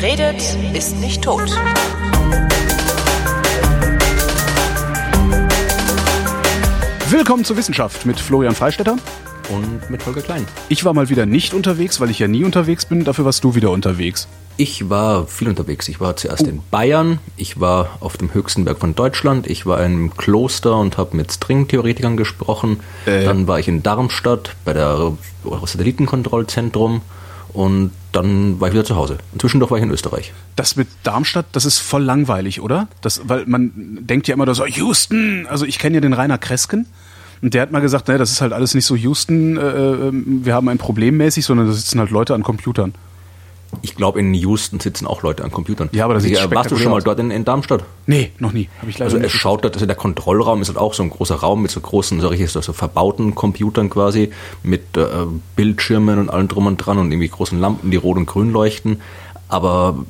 Wer redet, ist nicht tot. Willkommen zur Wissenschaft mit Florian Freistetter. Und mit Holger Klein. Ich war mal wieder nicht unterwegs, weil ich ja nie unterwegs bin. Dafür warst du wieder unterwegs. Ich war viel unterwegs. Ich war zuerst in Bayern, ich war auf dem höchsten Berg von Deutschland, ich war in einem Kloster und habe mit Stringtheoretikern gesprochen. Äh. Dann war ich in Darmstadt bei der Satellitenkontrollzentrum und dann war ich wieder zu Hause. Und zwischendurch war ich in Österreich. Das mit Darmstadt, das ist voll langweilig, oder? Das, weil man denkt ja immer so, Houston. Also ich kenne ja den Rainer Kresken. Und der hat mal gesagt, ne, das ist halt alles nicht so Houston, äh, äh, wir haben ein Problem mäßig, sondern da sitzen halt Leute an Computern. Ich glaube, in Houston sitzen auch Leute an Computern. Ja, aber das sieht ja, Warst du schon mal dort in, in Darmstadt? Nee, noch nie. Hab ich leider Also es schaut dort, also der Kontrollraum ist halt auch so ein großer Raum mit so großen, so richtig so, verbauten Computern quasi, mit äh, Bildschirmen und allem drum und dran und irgendwie großen Lampen, die rot und grün leuchten. Aber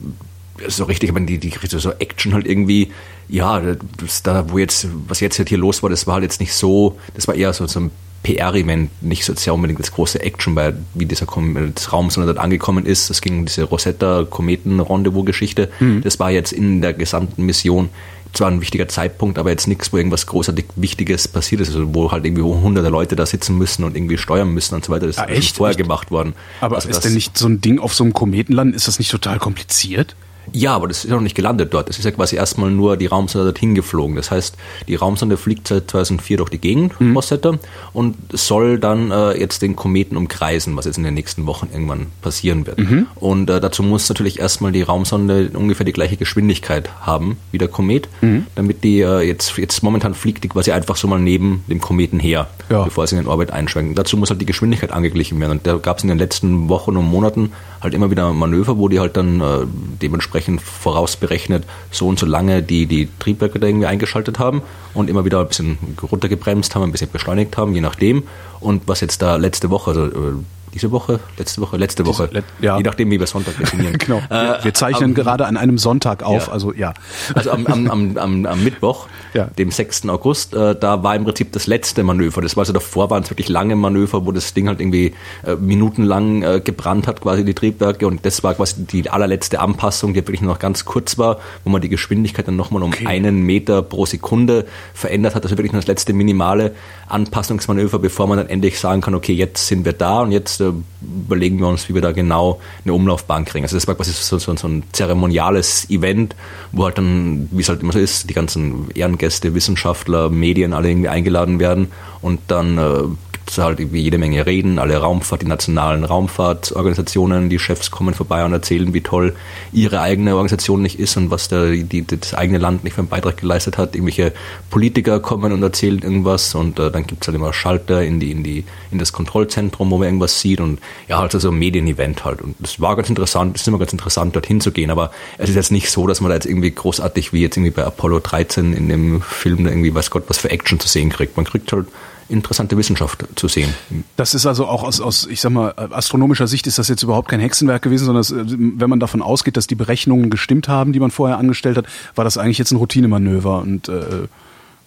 so richtig, aber die, die so Action halt irgendwie, ja, das da, wo jetzt, was jetzt halt hier los war, das war halt jetzt nicht so, das war eher so, so ein PR-Event, nicht so sehr unbedingt das große Action, weil wie dieser Kom das Raum sondern dort angekommen ist, das ging um diese Rosetta-Kometen-Rendezvous-Geschichte, das war jetzt in der gesamten Mission zwar ein wichtiger Zeitpunkt, aber jetzt nichts, wo irgendwas großartig Wichtiges passiert ist, also wo halt irgendwie hunderte Leute da sitzen müssen und irgendwie steuern müssen und so weiter. Das Ah, ist echt? vorher Echt? gemacht worden. aber Also ist denn nicht so ein Ding auf so einem Kometen landen, ist das nicht total kompliziert? Ja, aber das ist ja noch nicht gelandet dort. Das ist ja quasi erstmal nur die Raumsonde dorthin geflogen. Das heißt, die Raumsonde fliegt seit 2004 durch die Gegend, Rosetta, und soll dann äh, jetzt den Kometen umkreisen, was jetzt in den nächsten Wochen irgendwann passieren wird. Und äh, dazu muss natürlich erstmal die Raumsonde ungefähr die gleiche Geschwindigkeit haben wie der Komet, damit die äh, jetzt, jetzt momentan fliegt die quasi einfach so mal neben dem Kometen her, Ja. bevor sie in den Orbit einschwenken. Dazu muss halt die Geschwindigkeit angeglichen werden. Und da gab es in den letzten Wochen und Monaten halt immer wieder Manöver, wo die halt dann äh, dementsprechend vorausberechnet so und so lange die, die Triebwerke da irgendwie eingeschaltet haben und immer wieder ein bisschen runtergebremst haben, ein bisschen beschleunigt haben, je nachdem. Und was jetzt da letzte Woche, also äh, diese Woche, letzte Woche, letzte Woche, let- ja. je nachdem, wie wir Sonntag definieren. Genau. Wir, Äh, wir zeichnen am- gerade an einem Sonntag auf, Ja. also ja. also am, am, am, am, Mittwoch, Ja. dem 6. August, äh, da war im Prinzip das letzte Manöver. Das war also davor waren es wirklich lange Manöver, wo das Ding halt irgendwie äh, minutenlang äh, gebrannt hat, quasi die Triebwerke. Und das war quasi die allerletzte Anpassung, die wirklich noch ganz kurz war, wo man die Geschwindigkeit dann nochmal um Okay. einen Meter pro Sekunde verändert hat. Also wirklich nur das letzte minimale Anpassungsmanöver, bevor man dann endlich sagen kann, okay, jetzt sind wir da und jetzt überlegen wir uns, wie wir da genau eine Umlaufbahn kriegen. Also das war quasi so, so, so ein zeremoniales Event, wo halt dann, wie es halt immer so ist, die ganzen Ehrengäste, Wissenschaftler, Medien alle irgendwie eingeladen werden und dann äh, gibt es halt irgendwie jede Menge Reden, alle Raumfahrt, die nationalen Raumfahrtorganisationen, die Chefs kommen vorbei und erzählen, wie toll ihre eigene Organisation nicht ist und was der, die, das eigene Land nicht für einen Beitrag geleistet hat. Irgendwelche Politiker kommen und erzählen irgendwas und äh, dann gibt es halt immer Schalter in die, in die, in das Kontrollzentrum, wo man irgendwas sieht und ja, halt so ein Medienevent halt. Und das war ganz interessant, es ist immer ganz interessant, dorthin zu gehen, aber es ist jetzt nicht so, dass man da jetzt irgendwie großartig wie jetzt irgendwie bei Apollo 13 in dem Film da irgendwie weiß Gott was für Action zu sehen kriegt. Man kriegt halt interessante Wissenschaft zu sehen. Das ist also auch aus, aus, ich sag mal, astronomischer Sicht ist das jetzt überhaupt kein Hexenwerk gewesen, sondern äh, wenn man davon ausgeht, dass die Berechnungen gestimmt haben, die man vorher angestellt hat, war das eigentlich jetzt ein Routinemanöver und äh,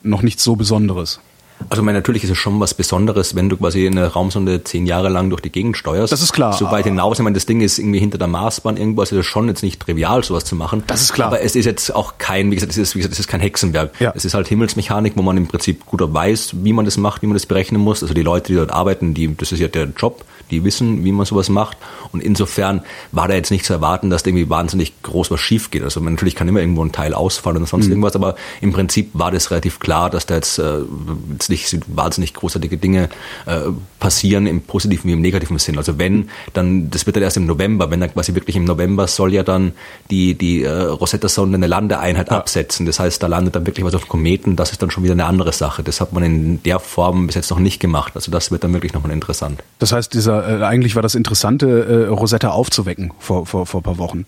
noch nichts so Besonderes. Also ich meine, natürlich ist es schon was Besonderes, wenn du quasi eine Raumsonde zehn Jahre lang durch die Gegend steuerst. Das ist klar. So weit hinaus. Ich meine, das Ding ist irgendwie hinter der Marsbahn irgendwo. Also das ist schon jetzt nicht trivial, sowas zu machen. Das ist klar. Aber es ist jetzt auch kein, wie gesagt, es ist, wie gesagt, es ist kein Hexenwerk. Ja. Es ist halt Himmelsmechanik, wo man im Prinzip gut weiß, wie man das macht, wie man das berechnen muss. Also die Leute, die dort arbeiten, die, das ist ja der Job, die wissen, wie man sowas macht. Und insofern war da jetzt nicht zu erwarten, dass da irgendwie wahnsinnig groß was schief geht. Also man, natürlich kann immer irgendwo ein Teil ausfallen oder Mhm. sonst irgendwas, aber im Prinzip war das relativ klar, dass da jetzt, äh, jetzt nicht wahnsinnig großartige Dinge äh, passieren im positiven wie im negativen Sinn. Also wenn, dann, das wird dann erst im November, wenn dann quasi wirklich im November soll ja dann die, die äh, Rosetta-Sonde eine Landeeinheit absetzen. Das heißt, da landet dann wirklich was auf Kometen, das ist dann schon wieder eine andere Sache. Das hat man in der Form bis jetzt noch nicht gemacht. Also das wird dann wirklich nochmal interessant. Das heißt, dieser äh, eigentlich war das Interessante, äh, Rosetta aufzuwecken vor, vor, vor ein paar Wochen.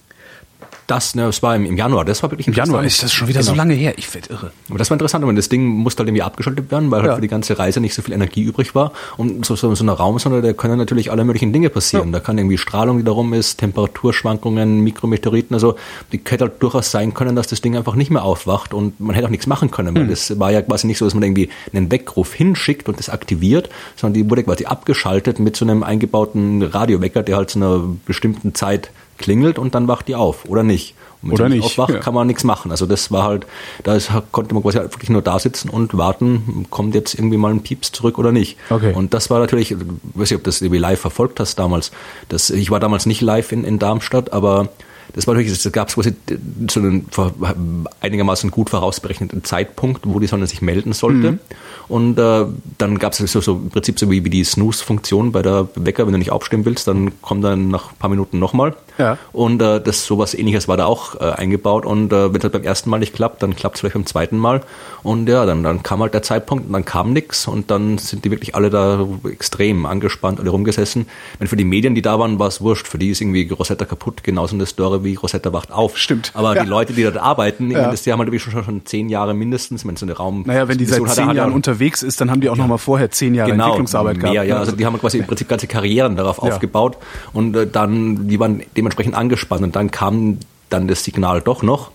Das, ne, das war im, im Januar, das war wirklich Im Januar ist das schon wieder so Genau. lange her. Ich werd irre. Aber das war interessant, aber das Ding musste halt irgendwie abgeschaltet werden, weil halt Ja. für die ganze Reise nicht so viel Energie übrig war. Und so, so, so einer Raumsonde, da können natürlich alle möglichen Dinge passieren. Da kann irgendwie Strahlung, die da rum ist, Temperaturschwankungen, Mikrometeoriten, also die hätte halt durchaus sein können, dass das Ding einfach nicht mehr aufwacht und man hätte auch nichts machen können, weil Hm. das war ja quasi nicht so, dass man irgendwie einen Weckruf hinschickt und das aktiviert, sondern die wurde quasi abgeschaltet mit so einem eingebauten Radiowecker, der halt zu einer bestimmten Zeit klingelt und dann wacht die auf oder nicht. Und wenn Oder sie nicht, aufwacht, ja. kann man nichts machen. Also das war halt, da ist, konnte man quasi halt wirklich nur da sitzen und warten, kommt jetzt irgendwie mal ein Pieps zurück oder nicht. Okay. Und das war natürlich, ich weiß nicht, ob du das irgendwie live verfolgt hast damals. Das, ich war damals nicht live in, in Darmstadt, aber das war natürlich, gab es quasi so einen einigermaßen gut vorausberechneten Zeitpunkt, wo die Sonne sich melden sollte. Mhm. Und äh, dann gab es so, so im Prinzip so wie, wie die Snooze-Funktion bei der Wecker, wenn du nicht aufstehen willst, dann kommt dann nach ein paar Minuten nochmal. Ja. Und äh, das sowas ähnliches war da auch äh, eingebaut. Und äh, wenn es halt beim ersten Mal nicht klappt, dann klappt es vielleicht beim zweiten Mal. Und ja, dann, dann kam halt der Zeitpunkt und dann kam nichts und dann sind die wirklich alle da extrem angespannt, alle rumgesessen. Meine, für die Medien, die da waren, war es wurscht. Für die ist irgendwie Rosetta kaputt, genauso eine Story wie Rosetta wacht auf. Stimmt. Aber Ja. die Leute, die dort arbeiten, Ja. das, die haben halt wirklich schon, schon zehn Jahre mindestens, meine, so eine Raum. Naja, wenn die seit hat er- zehn hat Jahren unterwegs ist, dann haben die auch noch mal vorher zehn Jahre genau, Entwicklungsarbeit gehabt. mehr, ja, ne? also die haben quasi im Prinzip ganze Karrieren darauf Ja. aufgebaut und äh, dann, die waren dementsprechend angespannt und dann kam dann das Signal doch noch.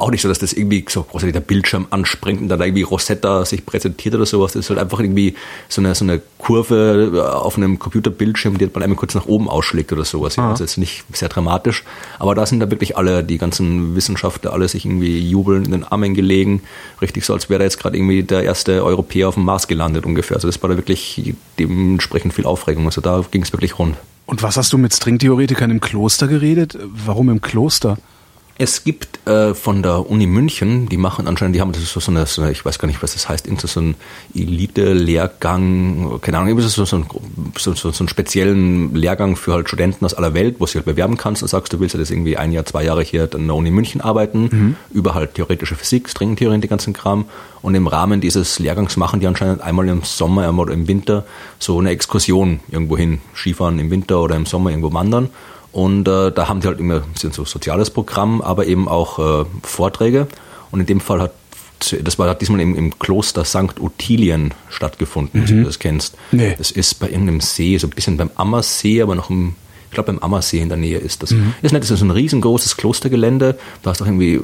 Auch nicht so, dass das irgendwie so großartig der Bildschirm anspringt und dann da irgendwie Rosetta sich präsentiert oder sowas. Das ist halt einfach irgendwie so eine, so eine Kurve äh, auf einem Computerbildschirm, die man einmal kurz nach oben ausschlägt oder sowas. Ja, also jetzt nicht sehr dramatisch. Aber da sind da wirklich alle, die ganzen Wissenschaftler, alle sich irgendwie jubeln in den Armen gelegen. Richtig so, als wäre da jetzt gerade irgendwie der erste Europäer auf dem Mars gelandet ungefähr. Also das war da wirklich dementsprechend viel Aufregung. Also da ging es wirklich rund. Und was hast du mit Stringtheoretikern im Kloster geredet? Warum im Kloster? Es gibt äh, von der Uni München, die machen anscheinend, die haben das so, so, eine, so eine, ich weiß gar nicht, was das heißt, so ein Elite-Lehrgang, keine Ahnung, so, so, so, so, so einen speziellen Lehrgang für halt Studenten aus aller Welt, wo du halt bewerben kannst und sagst, du willst ja das irgendwie ein Jahr, zwei Jahre hier an der Uni München arbeiten, über halt theoretische Physik, Stringtheorie und den ganzen Kram. Und im Rahmen dieses Lehrgangs machen die anscheinend einmal im Sommer einmal oder im Winter so eine Exkursion irgendwo hin, Skifahren im Winter oder im Sommer irgendwo wandern. Und äh, da haben die halt immer ein bisschen so soziales Programm, aber eben auch äh, Vorträge. Und in dem Fall hat das war hat diesmal im, im Kloster St. Ottilien stattgefunden, wenn du das kennst. Nee. Das ist bei irgendeinem See, so ein bisschen beim Ammersee, aber noch im, ich glaube beim Ammersee in der Nähe ist das. Ist nicht, das ist so ein riesengroßes Klostergelände. Da hast du auch irgendwie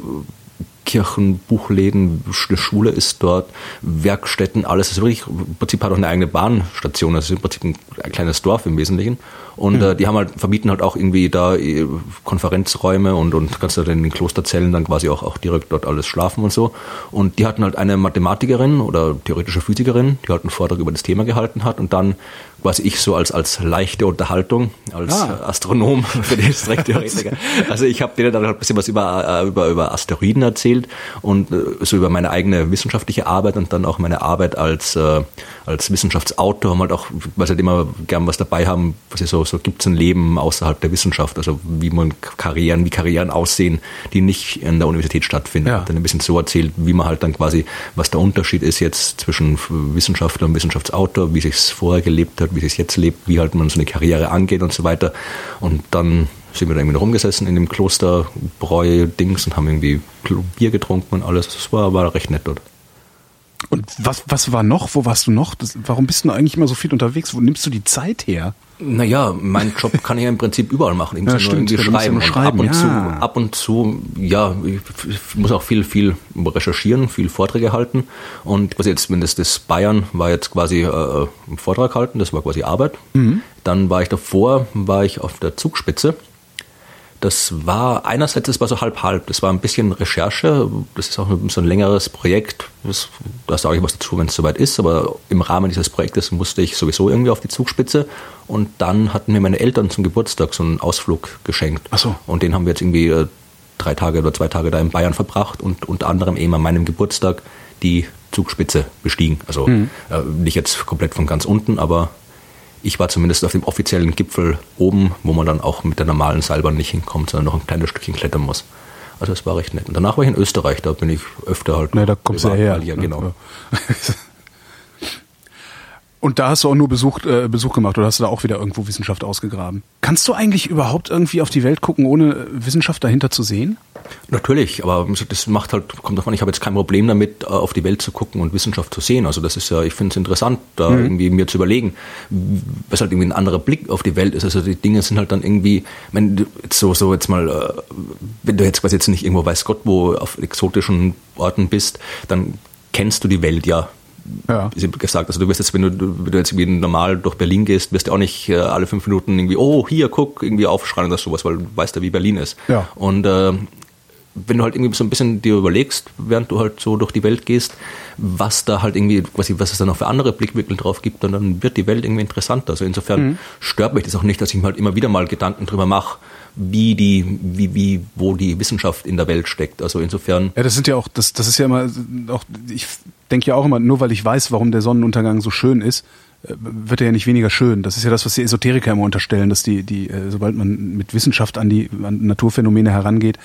Kirchen, Buchläden, eine Schule ist dort, Werkstätten, alles. Das ist wirklich, im Prinzip hat auch eine eigene Bahnstation. Das ist im Prinzip ein, ein kleines Dorf im Wesentlichen. Und äh, die haben halt, verbieten halt auch irgendwie da äh, Konferenzräume und, und kannst du dann in den Klosterzellen dann quasi auch, auch direkt dort alles schlafen und so. Und die hatten halt eine Mathematikerin oder theoretische Physikerin, die halt einen Vortrag über das Thema gehalten hat und dann quasi ich so als, als leichte Unterhaltung, als Ah. Astronom für den Stringtheoretiker. Also ich habe denen dann ein bisschen was über, äh, über, über Asteroiden erzählt und äh, so über meine eigene wissenschaftliche Arbeit und dann auch meine Arbeit als, äh, als Wissenschaftsautor, haben halt auch, weil sie halt immer gern was dabei haben, was ich so, so gibt es ein Leben außerhalb der Wissenschaft, also wie man Karrieren, wie Karrieren aussehen, die nicht in der Universität stattfinden. Ja. Dann ein bisschen so erzählt, wie man halt dann quasi, was der Unterschied ist jetzt zwischen Wissenschaftler und Wissenschaftsautor, wie sich es vorher gelebt hat, wie sich es jetzt lebt, wie halt man so eine Karriere angeht und so weiter. Und dann sind wir da irgendwie rumgesessen in dem Klosterbräu-Dings und haben irgendwie Bier getrunken und alles. Das war, war recht nett dort. Und was, was war noch? Wo warst du noch? Das, warum bist du eigentlich immer so viel unterwegs? Wo nimmst du die Zeit her? Naja, meinen Job kann ich ja im Prinzip überall machen. Ich muss Ja, nur stimmt, ja schreiben. nur Und schreiben, ab und ja. zu, ab und zu, ja, ich, muss auch viel, viel recherchieren, viel Vorträge halten. Und quasi jetzt, wenn das, das Bayern war jetzt quasi äh, einen Vortrag halten, das war quasi Arbeit. Mhm. Dann war ich davor, war ich auf der Zugspitze. Das war einerseits, das war so halb-halb. Das war ein bisschen Recherche. Das ist auch so ein längeres Projekt. Das, da sage ich was dazu, wenn es soweit ist. Aber im Rahmen dieses Projektes musste ich sowieso irgendwie auf die Zugspitze. Und dann hatten mir meine Eltern zum Geburtstag so einen Ausflug geschenkt. Ach so. Und den haben wir jetzt irgendwie äh, drei Tage oder zwei Tage da in Bayern verbracht und unter anderem eben an meinem Geburtstag die Zugspitze bestiegen. Also Mhm. äh, nicht jetzt komplett von ganz unten, aber ich war zumindest auf dem offiziellen Gipfel oben, wo man dann auch mit der normalen Seilbahn nicht hinkommt, sondern noch ein kleines Stückchen klettern muss. Also das war recht nett. Und danach war ich in Österreich, da bin ich öfter halt. Ne, da kommst du ja her. Ja, genau. Und da hast du auch nur Besuch, äh, Besuch gemacht oder hast du da auch wieder irgendwo Wissenschaft ausgegraben? Kannst du eigentlich überhaupt irgendwie auf die Welt gucken, ohne äh, Wissenschaft dahinter zu sehen? Natürlich, aber das macht halt, kommt davon, ich habe jetzt kein Problem damit, äh, auf die Welt zu gucken und Wissenschaft zu sehen. Also das ist ja, ich finde es interessant, da irgendwie mir zu überlegen, was halt irgendwie ein anderer Blick auf die Welt ist. Also die Dinge sind halt dann irgendwie, wenn so, so jetzt mal, äh, wenn du jetzt quasi jetzt nicht irgendwo weiß Gott wo auf exotischen Orten bist, dann kennst du die Welt ja ja. gesagt. Also du wirst jetzt, wenn du, wenn du jetzt irgendwie normal durch Berlin gehst, wirst du auch nicht äh, alle fünf Minuten irgendwie, oh, hier, guck, irgendwie aufschreien oder sowas, weil du weißt ja, wie Berlin ist. Ja. Und äh, wenn du halt irgendwie so ein bisschen dir überlegst, während du halt so durch die Welt gehst, was da halt irgendwie, quasi, was es da noch für andere Blickwinkel drauf gibt, und dann wird die Welt irgendwie interessanter. Also insofern mhm. stört mich das auch nicht, dass ich mir halt immer wieder mal Gedanken drüber mache, wie die, wie, wie, wo die Wissenschaft in der Welt steckt. Also insofern. Ja, das sind ja auch, das, das ist ja immer, auch, ich denke ja auch immer, nur weil ich weiß, warum der Sonnenuntergang so schön ist, wird er ja nicht weniger schön. Das ist ja das, was die Esoteriker immer unterstellen, dass die, die, äh, sobald man mit Wissenschaft an die an Naturphänomene herangeht,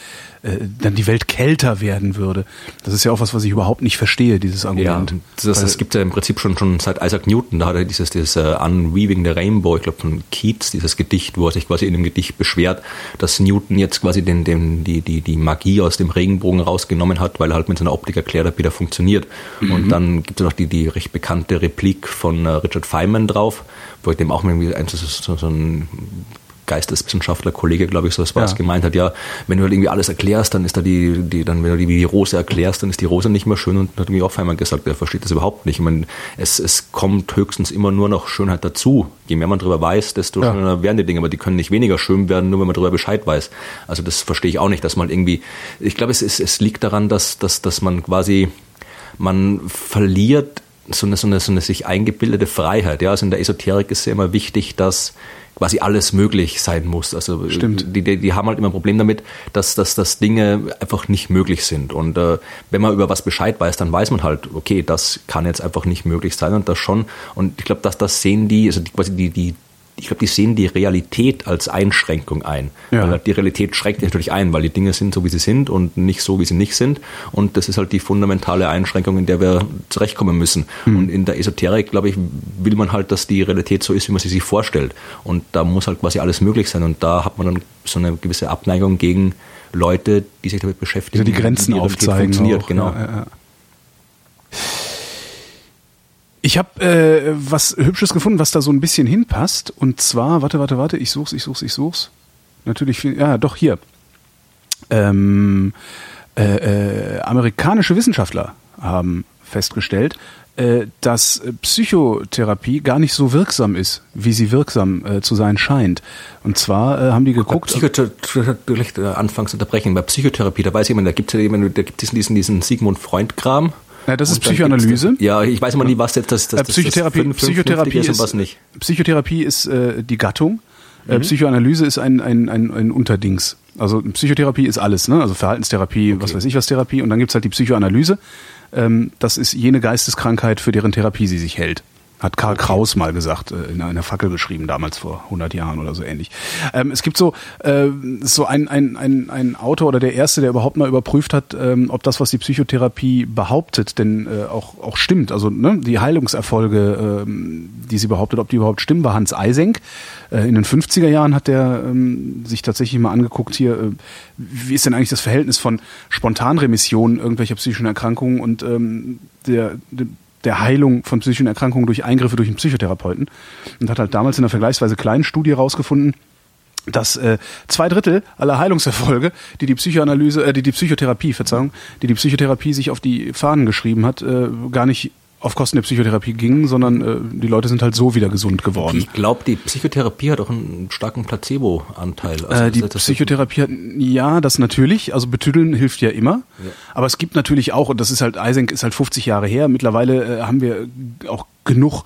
äh, dann die Welt kälter werden würde. Das ist ja auch was, was ich überhaupt nicht verstehe, dieses Argument. Ja, das, das gibt ja im Prinzip schon, schon seit Isaac Newton, da hat er dieses, dieses uh, Unweaving the Rainbow, ich glaube von Keats, dieses Gedicht, wo er sich quasi in dem Gedicht beschwert, dass Newton jetzt quasi den, den, die, die, die Magie aus dem Regenbogen rausgenommen hat, weil er halt mit seiner Optik erklärt hat, wie der funktioniert. Mhm. Und dann gibt es noch die, die recht bekannte Replik von uh, Richard Feynman drauf, wo ich dem auch irgendwie ein, so, so ein Geisteswissenschaftler, Kollege, glaube ich, so was ja. gemeint hat, ja, wenn du halt irgendwie alles erklärst, dann ist da die, die dann, wenn du die, die Rose erklärst, dann ist die Rose nicht mehr schön und hat irgendwie auch einmal gesagt, er versteht das überhaupt nicht. Ich meine, es, es kommt höchstens immer nur noch Schönheit dazu. Je mehr man darüber weiß, desto ja. schöner werden die Dinge, aber die können nicht weniger schön werden, nur wenn man darüber Bescheid weiß. Also das verstehe ich auch nicht, dass man irgendwie, ich glaube, es, ist, es liegt daran, dass, dass, dass man quasi, man verliert so eine, so eine, so eine sich eingebildete Freiheit. Ja, also in der Esoterik ist es ja immer wichtig, dass quasi alles möglich sein muss. Also Stimmt. Die, die, die haben halt immer ein Problem damit, dass, dass, dass Dinge einfach nicht möglich sind. Und äh, wenn man über was Bescheid weiß, dann weiß man halt, okay, das kann jetzt einfach nicht möglich sein und das schon. Und ich glaube, dass das sehen die, also die, quasi die, die ich glaube, die sehen die Realität als Einschränkung ein. Ja. Weil halt die Realität schränkt natürlich ein, weil die Dinge sind so, wie sie sind und nicht so, wie sie nicht sind. Und das ist halt die fundamentale Einschränkung, in der wir zurechtkommen müssen. Mhm. Und in der Esoterik, glaube ich, will man halt, dass die Realität so ist, wie man sie sich vorstellt. Und da muss halt quasi alles möglich sein. Und da hat man dann so eine gewisse Abneigung gegen Leute, die sich damit beschäftigen. Die, die Grenzen die aufzeigen. Funktioniert, auch. genau. Ja, ja, ich habe äh, was Hübsches gefunden, was da so ein bisschen hinpasst. Und zwar, warte, warte, warte, ich such's, ich such's, ich such's. Natürlich, ja, doch hier. Ähm, äh, äh, amerikanische Wissenschaftler haben festgestellt, äh, dass Psychotherapie gar nicht so wirksam ist, wie sie wirksam äh, zu sein scheint. Und zwar äh, haben die geguckt. Psychotherapie, äh, anfangs unterbrechen. Bei Psychotherapie, da weiß jemand, da gibt es ja da gibt es diesen, diesen Sigmund Freund-Kram. Ja, das ist Psychoanalyse. Ja, ich weiß immer nie, was jetzt das, das, das Psychotherapie, das Psychotherapie ist, und was nicht. Psychotherapie ist äh, die Gattung. Äh, mhm. Psychoanalyse ist ein, ein, ein, ein Unterdings. Also Psychotherapie ist alles, ne? Also Verhaltenstherapie, okay. was weiß ich was Therapie. Und dann gibt's halt die Psychoanalyse. Ähm, das ist jene Geisteskrankheit, für deren Therapie sie sich hält. Hat Karl. Kraus mal gesagt, äh, in einer Fackel beschrieben, damals vor 100 Jahren oder so ähnlich. Ähm, es gibt so, äh, so ein, ein, ein, ein Autor oder der Erste, der überhaupt mal überprüft hat, ähm, ob das, was die Psychotherapie behauptet, denn äh, auch, auch stimmt. Also ne, die Heilungserfolge, ähm, die sie behauptet, ob die überhaupt stimmen, war Hans Eisenk. Äh, in den 50er Jahren hat der ähm, sich tatsächlich mal angeguckt hier, äh, wie ist denn eigentlich das Verhältnis von Spontanremissionen irgendwelcher psychischen Erkrankungen und ähm, der, der der Heilung von psychischen Erkrankungen durch Eingriffe durch einen Psychotherapeuten und hat halt damals in einer vergleichsweise kleinen Studie herausgefunden, dass äh, zwei Drittel aller Heilungserfolge, die die Psychoanalyse, äh, die die Psychotherapie, Verzeihung, die die Psychotherapie sich auf die Fahnen geschrieben hat, äh, gar nicht auf Kosten der Psychotherapie ging, sondern äh, die Leute sind halt so wieder gesund geworden. Ich glaube, die Psychotherapie hat auch einen starken Placebo-Anteil. Also äh, die Psychotherapie hat, ja, das natürlich. Also betüdeln hilft ja immer. Ja. Aber es gibt natürlich auch, und das ist halt, Eisenk ist halt 50 Jahre her, mittlerweile äh, haben wir auch genug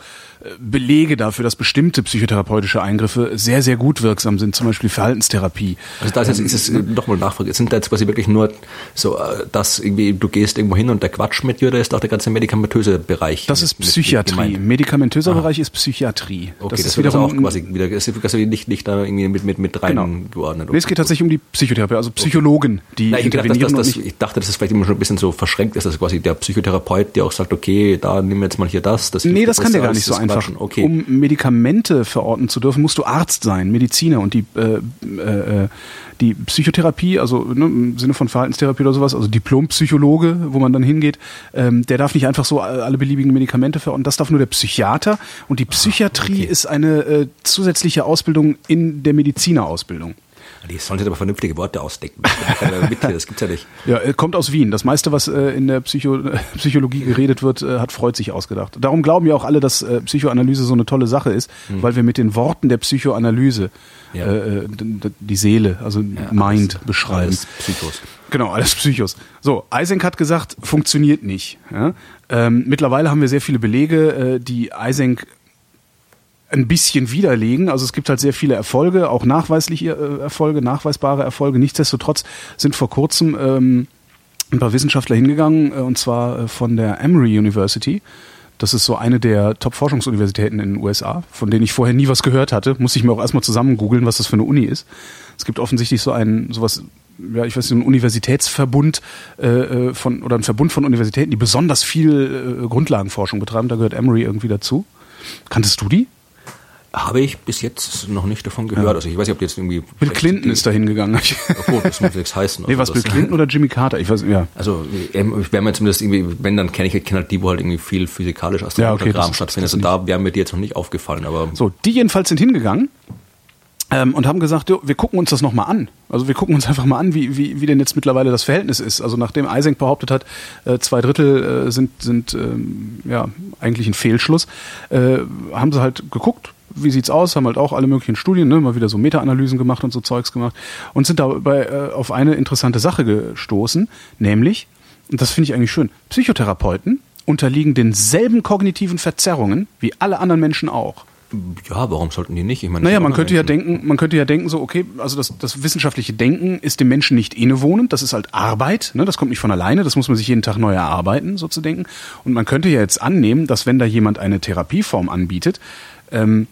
Belege dafür, dass bestimmte psychotherapeutische Eingriffe sehr, sehr gut wirksam sind, zum Beispiel Verhaltenstherapie. Also da ist, ist es nochmal Nachfrage. Sind da jetzt quasi wirklich nur so, äh, dass irgendwie du gehst irgendwo hin und der Quatsch mit dir oder ist auch der ganze medikamentöse Bereich? Das ist Psychiatrie. Medikamentöser Aha. Bereich ist Psychiatrie. Okay, das, das ist wiederum auch quasi wieder, ist quasi nicht, nicht da irgendwie mit, mit, mit rein genau. geordnet. Nee, es geht tatsächlich um die Psychotherapie, also Psychologen, die Nein, ich, gedacht, dass, dass, das, ich dachte, dass es vielleicht immer schon ein bisschen so verschränkt ist, dass quasi der Psychotherapeut, der auch sagt, okay, da nimm jetzt mal hier das. das nee, das kann der gar nicht so einfach. Okay. Um Medikamente verorten zu dürfen, musst du Arzt sein, Mediziner und die äh, äh, die Psychotherapie, also ne, im Sinne von Verhaltenstherapie oder sowas, also Diplompsychologe, wo man dann hingeht, ähm, der darf nicht einfach so alle beliebigen Medikamente verorten. Das darf nur der Psychiater. Und die Psychiatrie okay. ist eine äh, zusätzliche Ausbildung in der Medizinerausbildung. Die sollen sich aber vernünftige Worte ausdecken. Das gibt's ja nicht. Ja, kommt aus Wien. Das meiste, was äh, in der Psycho Psychologie geredet wird, äh, hat Freud sich ausgedacht. Darum glauben ja auch alle, dass äh, Psychoanalyse so eine tolle Sache ist, mhm. weil wir mit den Worten der Psychoanalyse ja. äh, die Seele, also ja, Mind alles, beschreiben. Alles Psychos. Genau, alles Psychos. So, Eysenck hat gesagt, funktioniert nicht. Ja? Ähm, mittlerweile haben wir sehr viele Belege, äh, die Eysenck ein bisschen widerlegen. Also es gibt halt sehr viele Erfolge, auch nachweisliche äh, Erfolge, nachweisbare Erfolge. Nichtsdestotrotz sind vor kurzem ähm, ein paar Wissenschaftler hingegangen, äh, und zwar äh, von der Emory University. Das ist so eine der Top-Forschungsuniversitäten in den USA, von denen ich vorher nie was gehört hatte. Muss ich mir auch erstmal zusammen googeln, was das für eine Uni ist. Es gibt offensichtlich so ein, sowas, ja, ich weiß nicht, einen Universitätsverbund äh, von, oder ein Verbund von Universitäten, die besonders viel äh, Grundlagenforschung betreiben. Da gehört Emory irgendwie dazu. Kanntest du die? Habe ich bis jetzt noch nicht davon gehört. Ja. Also ich weiß nicht, ob jetzt irgendwie. Bill Clinton ist da hingegangen. Oh, das muss nichts heißen. Nee, was Bill Clinton oder Jimmy Carter? Ich weiß, ja. Also ähm, ich wäre mir zumindest irgendwie, wenn dann kenne ich kenne halt die, wo halt irgendwie viel physikalisch aus ja, okay, stattfindet. Also da wäre mir die jetzt noch nicht aufgefallen. Aber so, die jedenfalls sind hingegangen ähm, und haben gesagt, jo, wir gucken uns das nochmal an. Also wir gucken uns einfach mal an, wie, wie, wie denn jetzt mittlerweile das Verhältnis ist. Also nachdem Eisenk behauptet hat, äh, zwei Drittel äh, sind, sind ähm, ja eigentlich ein Fehlschluss, äh, haben sie halt geguckt, wie sieht's aus, haben halt auch alle möglichen Studien, ne, mal wieder so Meta-Analysen gemacht und so Zeugs gemacht und sind dabei äh, auf eine interessante Sache gestoßen, nämlich, und das finde ich eigentlich schön, Psychotherapeuten unterliegen denselben kognitiven Verzerrungen wie alle anderen Menschen auch. Ja, warum sollten die nicht? Ich meine, naja, man könnte Menschen. ja denken, man könnte ja denken, so, okay, also das, das wissenschaftliche Denken ist dem Menschen nicht innewohnend, das ist halt Arbeit, ne? das kommt nicht von alleine, das muss man sich jeden Tag neu erarbeiten, so zu denken. Und man könnte ja jetzt annehmen, dass wenn da jemand eine Therapieform anbietet, ähm,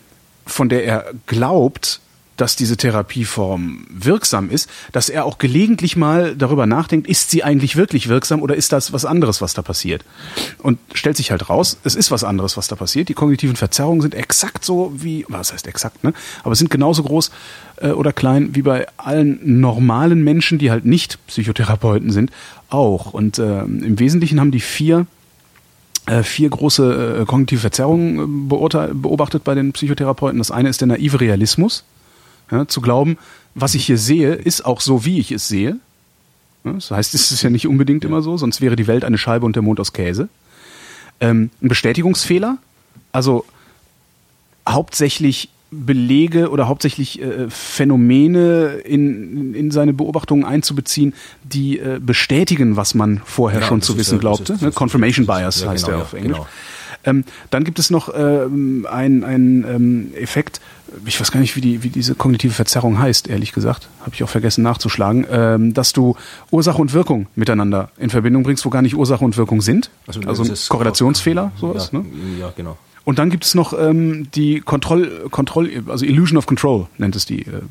von der er glaubt, dass diese Therapieform wirksam ist, dass er auch gelegentlich mal darüber nachdenkt, ist sie eigentlich wirklich wirksam oder ist das was anderes, was da passiert? Und stellt sich halt raus, es ist was anderes, was da passiert. Die kognitiven Verzerrungen sind exakt so wie, was heißt exakt, ne? Aber sind genauso groß äh, oder klein wie bei allen normalen Menschen, die halt nicht Psychotherapeuten sind, auch. Und äh, im Wesentlichen haben die vier vier große äh, kognitive Verzerrungen äh, beobachtet bei den Psychotherapeuten. Das eine ist der naive Realismus, ja, zu glauben, was ich hier sehe, ist auch so, wie ich es sehe. Ja, das heißt, es ist ja nicht unbedingt immer so, sonst wäre die Welt eine Scheibe und der Mond aus Käse. Ähm, ein Bestätigungsfehler, also hauptsächlich Belege oder hauptsächlich äh, Phänomene in, in seine Beobachtungen einzubeziehen, die äh, bestätigen, was man vorher ja, schon zu wissen ja, glaubte. Ne? Confirmation Bias ja, heißt genau, der auf Englisch. Genau. Ähm, dann gibt es noch ähm, einen ähm, Effekt, ich weiß gar nicht, wie, die, wie diese kognitive Verzerrung heißt, ehrlich gesagt, habe ich auch vergessen nachzuschlagen, ähm, dass du Ursache und Wirkung miteinander in Verbindung bringst, wo gar nicht Ursache und Wirkung sind. Also, also ein Korrelationsfehler, sowas. Ne? ja, genau. Und dann gibt es noch ähm, die Kontroll, Kontroll, also Illusion of Control nennt es die äh,